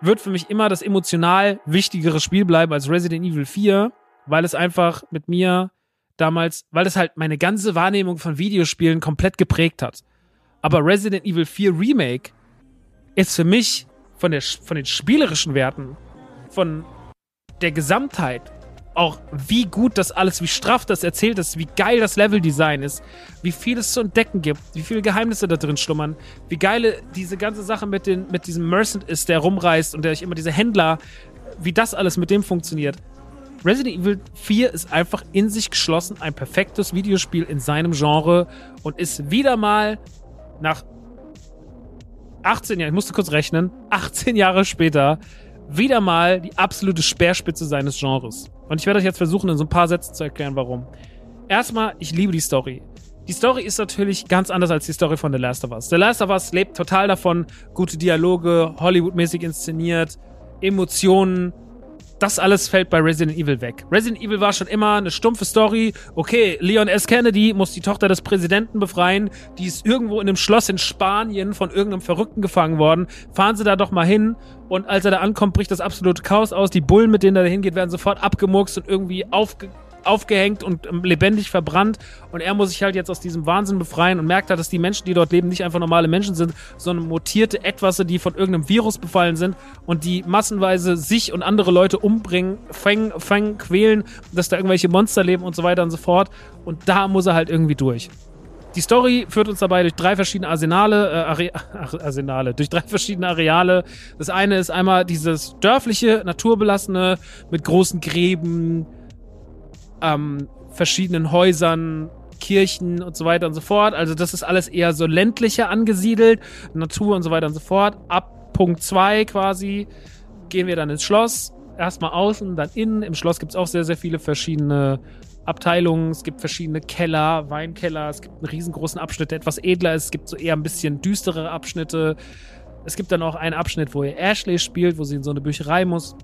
wird für mich immer das emotional wichtigere Spiel bleiben als Resident Evil 4, weil es einfach mit mir damals, weil es halt meine ganze Wahrnehmung von Videospielen komplett geprägt hat. Aber Resident Evil 4 Remake ist für mich von, der, von den spielerischen Werten, von der Gesamtheit auch wie gut das alles, wie straff das erzählt ist, wie geil das Leveldesign ist, wie viel es zu entdecken gibt, wie viele Geheimnisse da drin schlummern, wie geil diese ganze Sache mit, den, mit diesem Merchant ist, der rumreist und der ich immer diese Händler, wie das alles mit dem funktioniert. Resident Evil 4 ist einfach in sich geschlossen ein perfektes Videospiel in seinem Genre und ist wieder mal nach 18 Jahren, ich musste kurz rechnen, 18 Jahre später wieder mal die absolute Speerspitze seines Genres. Und ich werde euch jetzt versuchen, in so ein paar Sätzen zu erklären, warum. Erstmal, ich liebe die Story. Die Story ist natürlich ganz anders als die Story von The Last of Us. The Last of Us lebt total davon, gute Dialoge, Hollywood-mäßig inszeniert, Emotionen, das alles fällt bei Resident Evil weg. Resident Evil war schon immer eine stumpfe Story. Okay, Leon S. Kennedy muss die Tochter des Präsidenten befreien. Die ist irgendwo in einem Schloss in Spanien von irgendeinem Verrückten gefangen worden. Fahren Sie da doch mal hin. Und als er da ankommt, bricht das absolute Chaos aus. Die Bullen, mit denen er da hingeht, werden sofort abgemurkst und irgendwie aufge aufgehängt und ähm, lebendig verbrannt. Und er muss sich halt jetzt aus diesem Wahnsinn befreien und merkt halt, dass die Menschen, die dort leben, nicht einfach normale Menschen sind, sondern mutierte Etwasse, die von irgendeinem Virus befallen sind und die massenweise sich und andere Leute umbringen, fangen, fangen, quälen, dass da irgendwelche Monster leben und so weiter und so fort. Und da muss er halt irgendwie durch. Die Story führt uns dabei durch drei verschiedene Arsenale, äh, Are Arsenale, durch drei verschiedene Areale. Das eine ist einmal dieses dörfliche, naturbelassene mit großen Gräben, ähm, verschiedenen Häusern, Kirchen und so weiter und so fort. Also das ist alles eher so ländlicher angesiedelt, Natur und so weiter und so fort. Ab Punkt 2 quasi gehen wir dann ins Schloss. Erstmal außen, dann innen. Im Schloss gibt es auch sehr, sehr viele verschiedene Abteilungen. Es gibt verschiedene Keller, Weinkeller. Es gibt einen riesengroßen Abschnitt, der etwas edler ist. Es gibt so eher ein bisschen düstere Abschnitte. Es gibt dann auch einen Abschnitt, wo ihr Ashley spielt, wo sie in so eine Bücherei muss,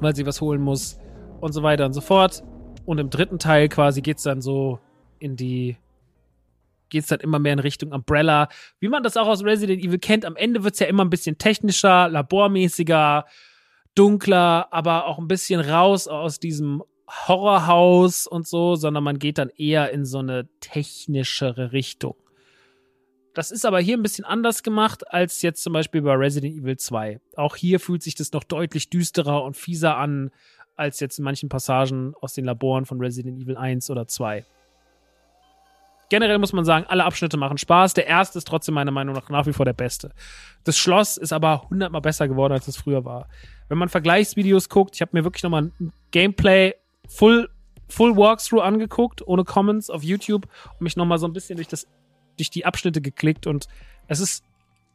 weil sie was holen muss und so weiter und so fort. Und im dritten Teil quasi geht es dann so in die geht es dann immer mehr in Richtung Umbrella. Wie man das auch aus Resident Evil kennt, am Ende wird es ja immer ein bisschen technischer, labormäßiger, dunkler, aber auch ein bisschen raus aus diesem Horrorhaus und so, sondern man geht dann eher in so eine technischere Richtung. Das ist aber hier ein bisschen anders gemacht als jetzt zum Beispiel bei Resident Evil 2. Auch hier fühlt sich das noch deutlich düsterer und fieser an als jetzt in manchen Passagen aus den Laboren von Resident Evil 1 oder 2. Generell muss man sagen, alle Abschnitte machen Spaß. Der erste ist trotzdem meiner Meinung nach nach wie vor der beste. Das Schloss ist aber hundertmal besser geworden, als es früher war. Wenn man Vergleichsvideos guckt, ich habe mir wirklich nochmal ein Gameplay Full, Full Walkthrough angeguckt, ohne Comments auf YouTube und mich nochmal so ein bisschen durch, das, durch die Abschnitte geklickt und es ist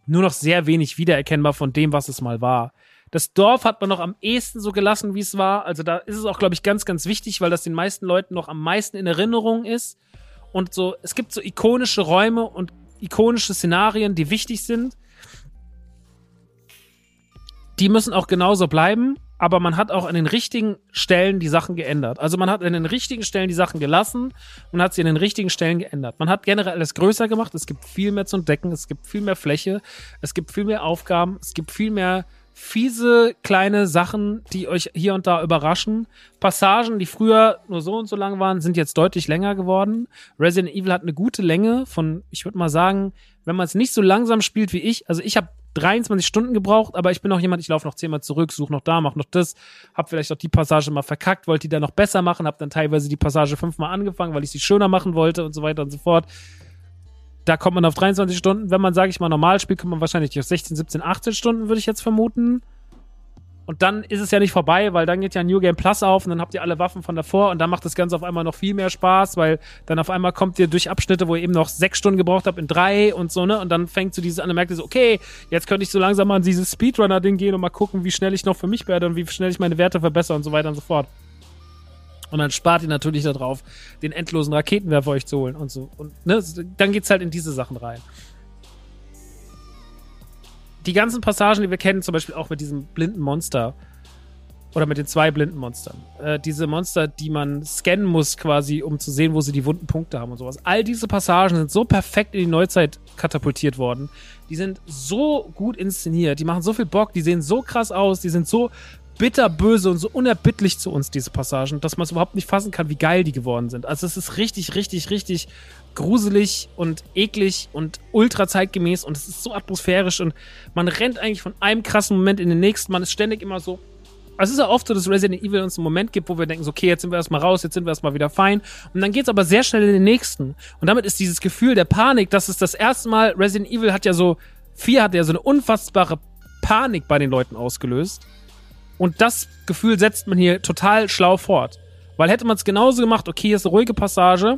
nur noch sehr wenig wiedererkennbar von dem, was es mal war. Das Dorf hat man noch am ehesten so gelassen, wie es war. Also da ist es auch, glaube ich, ganz, ganz wichtig, weil das den meisten Leuten noch am meisten in Erinnerung ist. Und so, es gibt so ikonische Räume und ikonische Szenarien, die wichtig sind. Die müssen auch genauso bleiben, aber man hat auch an den richtigen Stellen die Sachen geändert. Also man hat an den richtigen Stellen die Sachen gelassen und hat sie an den richtigen Stellen geändert. Man hat generell alles größer gemacht, es gibt viel mehr zu entdecken, es gibt viel mehr Fläche, es gibt viel mehr Aufgaben, es gibt viel mehr fiese kleine Sachen, die euch hier und da überraschen. Passagen, die früher nur so und so lang waren, sind jetzt deutlich länger geworden. Resident Evil hat eine gute Länge von, ich würde mal sagen, wenn man es nicht so langsam spielt wie ich, also ich habe 23 Stunden gebraucht, aber ich bin auch jemand, ich laufe noch zehnmal zurück, suche noch da, mach noch das, hab vielleicht auch die Passage mal verkackt, wollte die dann noch besser machen, hab dann teilweise die Passage fünfmal angefangen, weil ich sie schöner machen wollte und so weiter und so fort da kommt man auf 23 Stunden. Wenn man, sage ich mal, normal spielt, kommt man wahrscheinlich auf 16, 17, 18 Stunden, würde ich jetzt vermuten. Und dann ist es ja nicht vorbei, weil dann geht ja New Game Plus auf und dann habt ihr alle Waffen von davor und dann macht das Ganze auf einmal noch viel mehr Spaß, weil dann auf einmal kommt ihr durch Abschnitte, wo ihr eben noch sechs Stunden gebraucht habt, in drei und so, ne? Und dann fängt so dieses an, dann merkt ihr so, okay, jetzt könnte ich so langsam mal an dieses Speedrunner-Ding gehen und mal gucken, wie schnell ich noch für mich werde und wie schnell ich meine Werte verbessere und so weiter und so fort. Und dann spart ihr natürlich darauf, den endlosen Raketenwerfer euch zu holen und so. Und ne, dann geht's halt in diese Sachen rein. Die ganzen Passagen, die wir kennen, zum Beispiel auch mit diesem blinden Monster oder mit den zwei blinden Monstern. Äh, diese Monster, die man scannen muss quasi, um zu sehen, wo sie die wunden Punkte haben und sowas. All diese Passagen sind so perfekt in die Neuzeit katapultiert worden. Die sind so gut inszeniert, die machen so viel Bock, die sehen so krass aus, die sind so bitterböse und so unerbittlich zu uns, diese Passagen, dass man es überhaupt nicht fassen kann, wie geil die geworden sind. Also es ist richtig, richtig, richtig gruselig und eklig und ultra zeitgemäß und es ist so atmosphärisch und man rennt eigentlich von einem krassen Moment in den nächsten. Man ist ständig immer so es ist ja oft so, dass Resident Evil uns einen Moment gibt, wo wir denken, so, okay, jetzt sind wir erstmal raus, jetzt sind wir erstmal wieder fein. Und dann geht's aber sehr schnell in den nächsten. Und damit ist dieses Gefühl der Panik, das ist das erste Mal, Resident Evil hat ja so, 4 hat ja so eine unfassbare Panik bei den Leuten ausgelöst. Und das Gefühl setzt man hier total schlau fort. Weil hätte man es genauso gemacht, okay, hier ist eine ruhige Passage,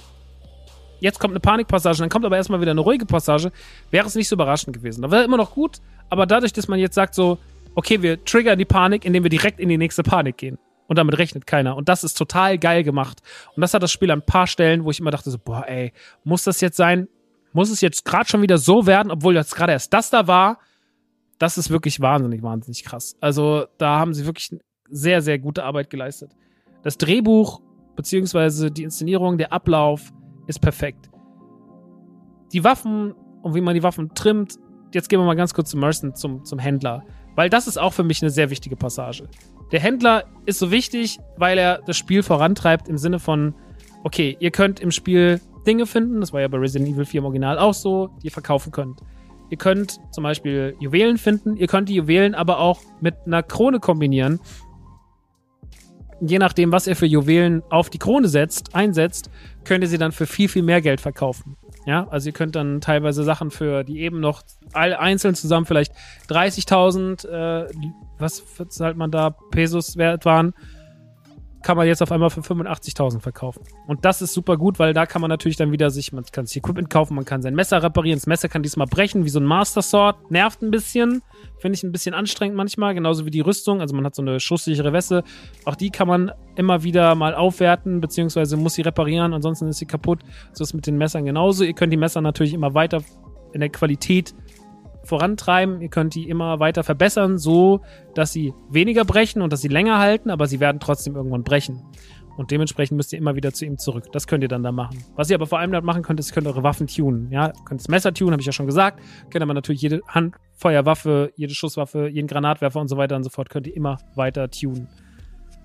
jetzt kommt eine Panikpassage, dann kommt aber erstmal wieder eine ruhige Passage, wäre es nicht so überraschend gewesen. Da wäre immer noch gut, aber dadurch, dass man jetzt sagt so, okay, wir triggern die Panik, indem wir direkt in die nächste Panik gehen. Und damit rechnet keiner. Und das ist total geil gemacht. Und das hat das Spiel an ein paar Stellen, wo ich immer dachte so, boah, ey, muss das jetzt sein? Muss es jetzt gerade schon wieder so werden, obwohl jetzt gerade erst das da war? Das ist wirklich wahnsinnig, wahnsinnig krass. Also da haben sie wirklich sehr, sehr gute Arbeit geleistet. Das Drehbuch beziehungsweise die Inszenierung, der Ablauf ist perfekt. Die Waffen und wie man die Waffen trimmt, jetzt gehen wir mal ganz kurz zum Merson, zum, zum Händler. Weil das ist auch für mich eine sehr wichtige Passage. Der Händler ist so wichtig, weil er das Spiel vorantreibt im Sinne von, okay, ihr könnt im Spiel Dinge finden, das war ja bei Resident Evil 4 im Original auch so, die ihr verkaufen könnt. Ihr könnt zum Beispiel Juwelen finden, ihr könnt die Juwelen aber auch mit einer Krone kombinieren. Je nachdem, was ihr für Juwelen auf die Krone setzt, einsetzt, könnt ihr sie dann für viel, viel mehr Geld verkaufen. Ja, also ihr könnt dann teilweise Sachen für, die eben noch all einzeln zusammen vielleicht 30.000, äh, was zahlt man da, Pesos wert waren, kann man jetzt auf einmal für 85.000 verkaufen. Und das ist super gut, weil da kann man natürlich dann wieder sich, man kann sich Equipment kaufen, man kann sein Messer reparieren. Das Messer kann diesmal brechen, wie so ein Master Sword. Nervt ein bisschen. Finde ich ein bisschen anstrengend manchmal. Genauso wie die Rüstung. Also man hat so eine schusssichere Weste. Auch die kann man immer wieder mal aufwerten, beziehungsweise muss sie reparieren. Ansonsten ist sie kaputt. So ist es mit den Messern genauso. Ihr könnt die Messer natürlich immer weiter in der Qualität vorantreiben. Ihr könnt die immer weiter verbessern, so dass sie weniger brechen und dass sie länger halten, aber sie werden trotzdem irgendwann brechen. Und dementsprechend müsst ihr immer wieder zu ihm zurück. Das könnt ihr dann da machen. Was ihr aber vor allem dort machen könnt, ist, ihr könnt eure Waffen tunen. Ja, ihr könnt das Messer tunen, habe ich ja schon gesagt. Könnt aber natürlich jede Handfeuerwaffe, jede Schusswaffe, jeden Granatwerfer und so weiter und so fort könnt ihr immer weiter tunen.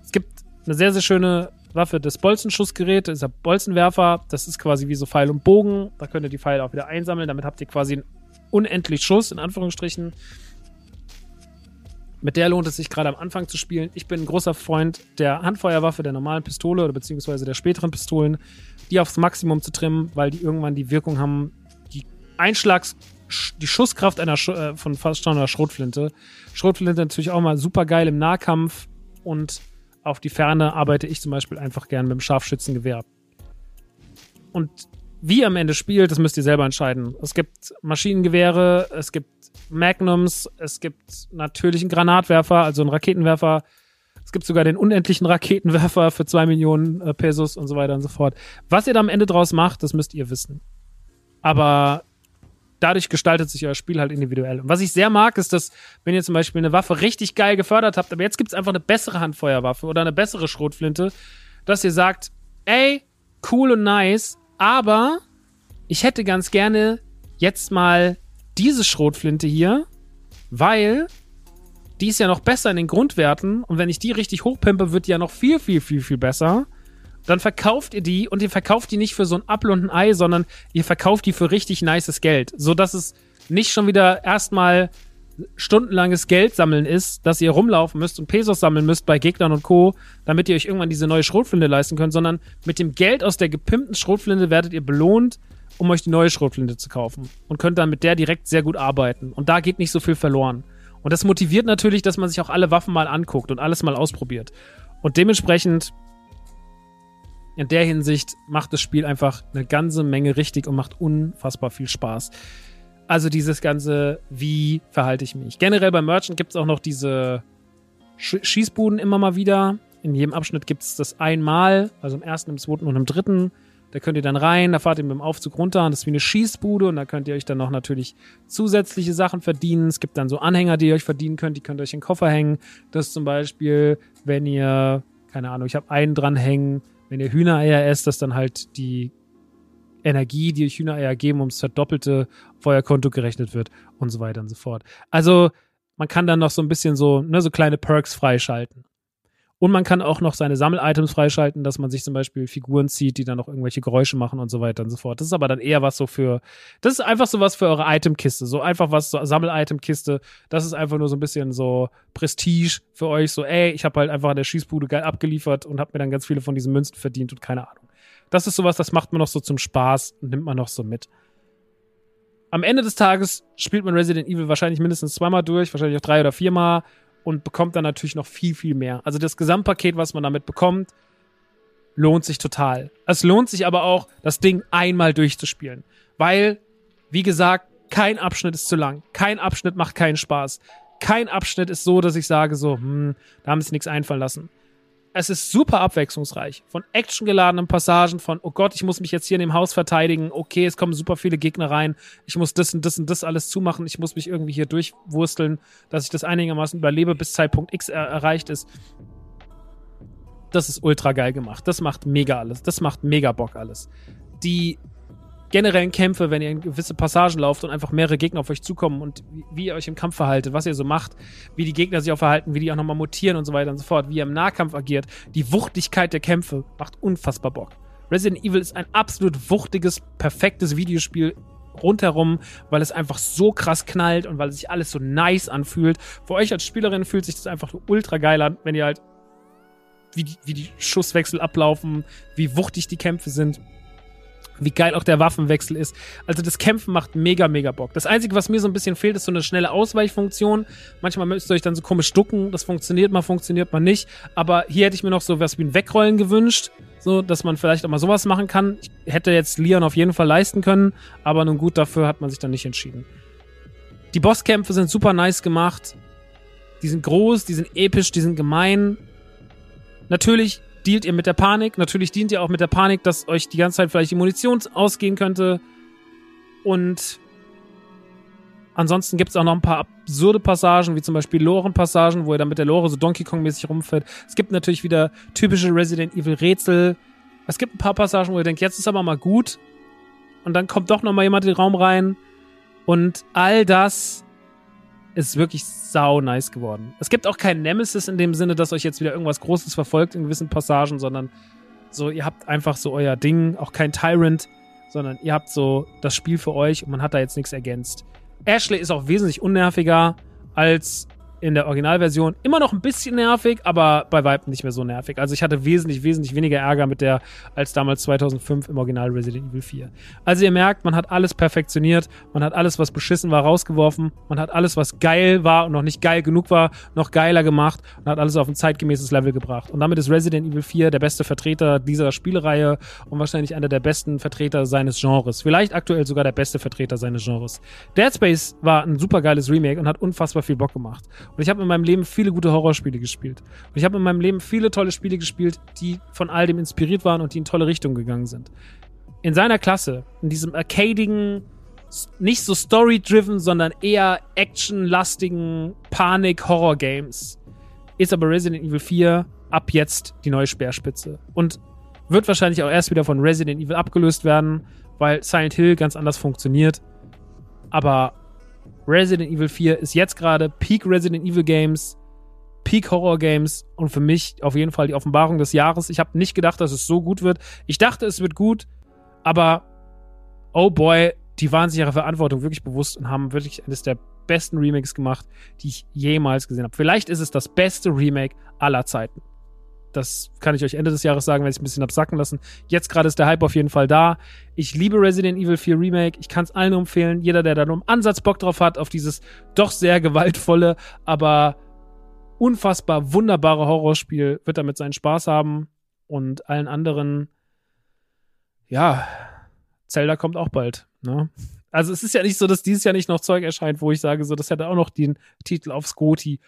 Es gibt eine sehr, sehr schöne Waffe, das Bolzenschussgerät, das ist der Bolzenwerfer. Das ist quasi wie so Pfeil und Bogen. Da könnt ihr die Pfeile auch wieder einsammeln. Damit habt ihr quasi einen unendlich Schuss, in Anführungsstrichen. Mit der lohnt es sich gerade am Anfang zu spielen. Ich bin ein großer Freund der Handfeuerwaffe, der normalen Pistole oder beziehungsweise der späteren Pistolen, die aufs Maximum zu trimmen, weil die irgendwann die Wirkung haben, die Einschlags, die Schusskraft einer Sch äh, von fast schon einer Schrotflinte. Schrotflinte natürlich auch mal super geil im Nahkampf und auf die Ferne arbeite ich zum Beispiel einfach gern mit dem Scharfschützengewehr. Und wie am Ende spielt, das müsst ihr selber entscheiden. Es gibt Maschinengewehre, es gibt Magnums, es gibt natürlich einen Granatwerfer, also einen Raketenwerfer. Es gibt sogar den unendlichen Raketenwerfer für zwei Millionen äh, Pesos und so weiter und so fort. Was ihr da am Ende draus macht, das müsst ihr wissen. Aber dadurch gestaltet sich euer Spiel halt individuell. Und was ich sehr mag, ist, dass, wenn ihr zum Beispiel eine Waffe richtig geil gefördert habt, aber jetzt gibt es einfach eine bessere Handfeuerwaffe oder eine bessere Schrotflinte, dass ihr sagt, ey, cool und nice, aber ich hätte ganz gerne jetzt mal diese Schrotflinte hier, weil die ist ja noch besser in den Grundwerten und wenn ich die richtig hochpimpe, wird die ja noch viel, viel, viel, viel besser. Dann verkauft ihr die und ihr verkauft die nicht für so ein Apfel Ei, sondern ihr verkauft die für richtig nices Geld. So dass es nicht schon wieder erstmal stundenlanges Geld sammeln ist, dass ihr rumlaufen müsst und Pesos sammeln müsst bei Gegnern und Co., damit ihr euch irgendwann diese neue Schrotflinte leisten könnt, sondern mit dem Geld aus der gepimpten Schrotflinte werdet ihr belohnt, um euch die neue Schrotflinte zu kaufen und könnt dann mit der direkt sehr gut arbeiten. Und da geht nicht so viel verloren. Und das motiviert natürlich, dass man sich auch alle Waffen mal anguckt und alles mal ausprobiert. Und dementsprechend in der Hinsicht macht das Spiel einfach eine ganze Menge richtig und macht unfassbar viel Spaß. Also dieses ganze, wie verhalte ich mich. Generell bei Merchant gibt es auch noch diese Sch Schießbuden immer mal wieder. In jedem Abschnitt gibt es das einmal, also im ersten, im zweiten und im dritten. Da könnt ihr dann rein, da fahrt ihr mit dem Aufzug runter und das ist wie eine Schießbude und da könnt ihr euch dann noch natürlich zusätzliche Sachen verdienen. Es gibt dann so Anhänger, die ihr euch verdienen könnt, die könnt ihr euch in den Koffer hängen. Das zum Beispiel, wenn ihr, keine Ahnung, ich habe einen dran hängen, wenn ihr Hühnereier esst, dass dann halt die Energie, die Hühnereier geben, ums verdoppelte Feuerkonto gerechnet wird und so weiter und so fort. Also man kann dann noch so ein bisschen so, ne, so kleine Perks freischalten. Und man kann auch noch seine Sammel-Items freischalten, dass man sich zum Beispiel Figuren zieht, die dann noch irgendwelche Geräusche machen und so weiter und so fort. Das ist aber dann eher was so für, das ist einfach so was für eure Itemkiste. So einfach was, so Sammel-Item-Kiste. Das ist einfach nur so ein bisschen so Prestige für euch. So, ey, ich habe halt einfach an der Schießbude geil abgeliefert und habe mir dann ganz viele von diesen Münzen verdient und keine Ahnung. Das ist sowas, das macht man noch so zum Spaß und nimmt man noch so mit. Am Ende des Tages spielt man Resident Evil wahrscheinlich mindestens zweimal durch, wahrscheinlich auch drei oder viermal und bekommt dann natürlich noch viel, viel mehr. Also das Gesamtpaket, was man damit bekommt, lohnt sich total. Es lohnt sich aber auch, das Ding einmal durchzuspielen. Weil, wie gesagt, kein Abschnitt ist zu lang. Kein Abschnitt macht keinen Spaß. Kein Abschnitt ist so, dass ich sage so, hm, da haben sie nichts einfallen lassen es ist super abwechslungsreich. Von actiongeladenen Passagen, von, oh Gott, ich muss mich jetzt hier in dem Haus verteidigen, okay, es kommen super viele Gegner rein, ich muss das und das und das alles zumachen, ich muss mich irgendwie hier durchwursteln, dass ich das einigermaßen überlebe, bis Zeitpunkt X er erreicht ist. Das ist ultra geil gemacht. Das macht mega alles. Das macht mega Bock alles. Die generellen Kämpfe, wenn ihr in gewisse Passagen lauft und einfach mehrere Gegner auf euch zukommen und wie, ihr euch im Kampf verhaltet, was ihr so macht, wie die Gegner sich auch verhalten, wie die auch nochmal mutieren und so weiter und so fort, wie ihr im Nahkampf agiert, die Wuchtigkeit der Kämpfe macht unfassbar Bock. Resident Evil ist ein absolut wuchtiges, perfektes Videospiel rundherum, weil es einfach so krass knallt und weil es sich alles so nice anfühlt. Für euch als Spielerin fühlt sich das einfach ultra geil an, wenn ihr halt wie die, wie die Schusswechsel ablaufen, wie wuchtig die Kämpfe sind wie geil auch der Waffenwechsel ist. Also das Kämpfen macht mega, mega Bock. Das Einzige, was mir so ein bisschen fehlt, ist so eine schnelle Ausweichfunktion. Manchmal müsst ihr euch dann so komisch ducken. Das funktioniert mal, funktioniert mal nicht. Aber hier hätte ich mir noch so was wie ein Wegrollen gewünscht. So, dass man vielleicht auch mal sowas machen kann. Ich hätte jetzt Leon auf jeden Fall leisten können. Aber nun gut, dafür hat man sich dann nicht entschieden. Die Bosskämpfe sind super nice gemacht. Die sind groß, die sind episch, die sind gemein. Natürlich dealt ihr mit der Panik. Natürlich dient ihr auch mit der Panik, dass euch die ganze Zeit vielleicht die Munition ausgehen könnte. Und ansonsten gibt es auch noch ein paar absurde Passagen, wie zum Beispiel Loren-Passagen, wo ihr dann mit der Lore so Donkey Kong-mäßig rumfährt. Es gibt natürlich wieder typische Resident Evil-Rätsel. Es gibt ein paar Passagen, wo ihr denkt, jetzt ist aber mal gut. Und dann kommt doch noch mal jemand in den Raum rein. Und all das ist wirklich sau nice geworden. Es gibt auch kein Nemesis in dem Sinne, dass euch jetzt wieder irgendwas Großes verfolgt in gewissen Passagen, sondern so, ihr habt einfach so euer Ding, auch kein Tyrant, sondern ihr habt so das Spiel für euch und man hat da jetzt nichts ergänzt. Ashley ist auch wesentlich unnerviger als in der Originalversion immer noch ein bisschen nervig, aber bei Weitem nicht mehr so nervig. Also ich hatte wesentlich, wesentlich weniger Ärger mit der als damals 2005 im Original Resident Evil 4. Also ihr merkt, man hat alles perfektioniert, man hat alles, was beschissen war, rausgeworfen, man hat alles, was geil war und noch nicht geil genug war, noch geiler gemacht und hat alles auf ein zeitgemäßes Level gebracht. Und damit ist Resident Evil 4 der beste Vertreter dieser Spielereihe und wahrscheinlich einer der besten Vertreter seines Genres. Vielleicht aktuell sogar der beste Vertreter seines Genres. Dead Space war ein super geiles Remake und hat unfassbar viel Bock gemacht. Und ich habe in meinem Leben viele gute Horrorspiele gespielt. Und ich habe in meinem Leben viele tolle Spiele gespielt, die von all dem inspiriert waren und die in tolle Richtungen gegangen sind. In seiner Klasse, in diesem arcadigen, nicht so story-driven, sondern eher action-lastigen Panik-Horror-Games, ist aber Resident Evil 4 ab jetzt die neue Speerspitze. Und wird wahrscheinlich auch erst wieder von Resident Evil abgelöst werden, weil Silent Hill ganz anders funktioniert. Aber Resident Evil 4 ist jetzt gerade Peak Resident Evil Games, Peak Horror Games und für mich auf jeden Fall die Offenbarung des Jahres. Ich habe nicht gedacht, dass es so gut wird. Ich dachte, es wird gut, aber oh boy, die waren sich ihrer Verantwortung wirklich bewusst und haben wirklich eines der besten Remakes gemacht, die ich jemals gesehen habe. Vielleicht ist es das beste Remake aller Zeiten. Das kann ich euch Ende des Jahres sagen, wenn ich ein bisschen absacken lassen. Jetzt gerade ist der Hype auf jeden Fall da. Ich liebe Resident Evil 4 Remake. Ich kann es allen empfehlen. Jeder, der da nur einen Ansatz Bock drauf hat, auf dieses doch sehr gewaltvolle, aber unfassbar wunderbare Horrorspiel, wird damit seinen Spaß haben. Und allen anderen, ja, Zelda kommt auch bald. Ne? Also es ist ja nicht so, dass dieses Jahr nicht noch Zeug erscheint, wo ich sage, so, das hätte auch noch den Titel aufs Goti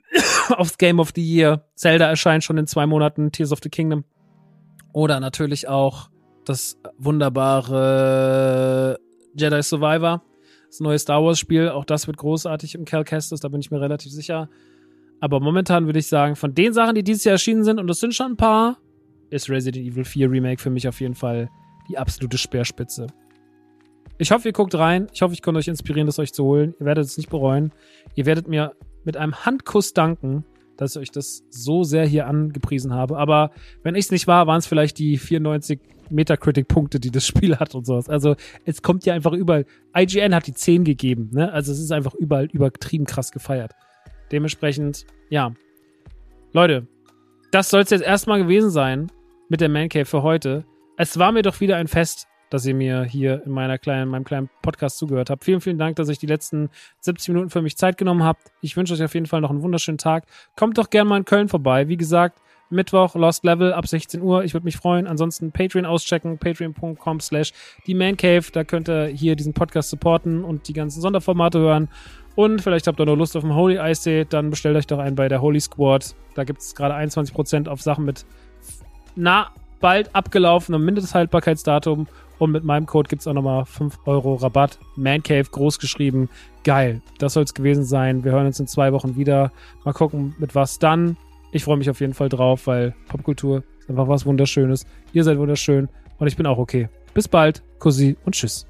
aufs Game of the Year. Zelda erscheint schon in zwei Monaten, Tears of the Kingdom. Oder natürlich auch das wunderbare Jedi Survivor, das neue Star Wars Spiel. Auch das wird großartig im Cal Kestis, da bin ich mir relativ sicher. Aber momentan würde ich sagen, von den Sachen, die dieses Jahr erschienen sind, und das sind schon ein paar, ist Resident Evil 4 Remake für mich auf jeden Fall die absolute Speerspitze. Ich hoffe, ihr guckt rein. Ich hoffe, ich konnte euch inspirieren, das euch zu holen. Ihr werdet es nicht bereuen. Ihr werdet mir mit einem Handkuss danken, dass ich euch das so sehr hier angepriesen habe. Aber wenn ich es nicht war, waren es vielleicht die 94 Metacritic-Punkte, die das Spiel hat und sowas. Also es kommt ja einfach überall. IGN hat die 10 gegeben, ne? Also es ist einfach überall übertrieben krass gefeiert. Dementsprechend, ja. Leute, das soll es jetzt erstmal gewesen sein mit der Man Cave für heute. Es war mir doch wieder ein Fest, dass ihr mir hier in meiner kleinen, meinem kleinen Podcast zugehört habt. Vielen, vielen Dank, dass ihr die letzten 70 Minuten für mich Zeit genommen habt. Ich wünsche euch auf jeden Fall noch einen wunderschönen Tag. Kommt doch gerne mal in Köln vorbei. Wie gesagt, Mittwoch, Lost Level ab 16 Uhr. Ich würde mich freuen. Ansonsten Patreon auschecken, patreon.com slash die Man Cave. Da könnt ihr hier diesen Podcast supporten und die ganzen Sonderformate hören. Und vielleicht habt ihr noch Lust auf einen Holy Ice Day, dann bestellt euch doch einen bei der Holy Squad. Da gibt es gerade 21% auf Sachen mit na, bald abgelaufenem Mindesthaltbarkeitsdatum. Und mit meinem Code gibt es auch nochmal 5 Euro Rabatt. Man Cave groß geschrieben. Geil. Das soll es gewesen sein. Wir hören uns in zwei Wochen wieder. Mal gucken, mit was dann. Ich freue mich auf jeden Fall drauf, weil Popkultur ist einfach was Wunderschönes. Ihr seid wunderschön und ich bin auch okay. Bis bald. Kussi und tschüss.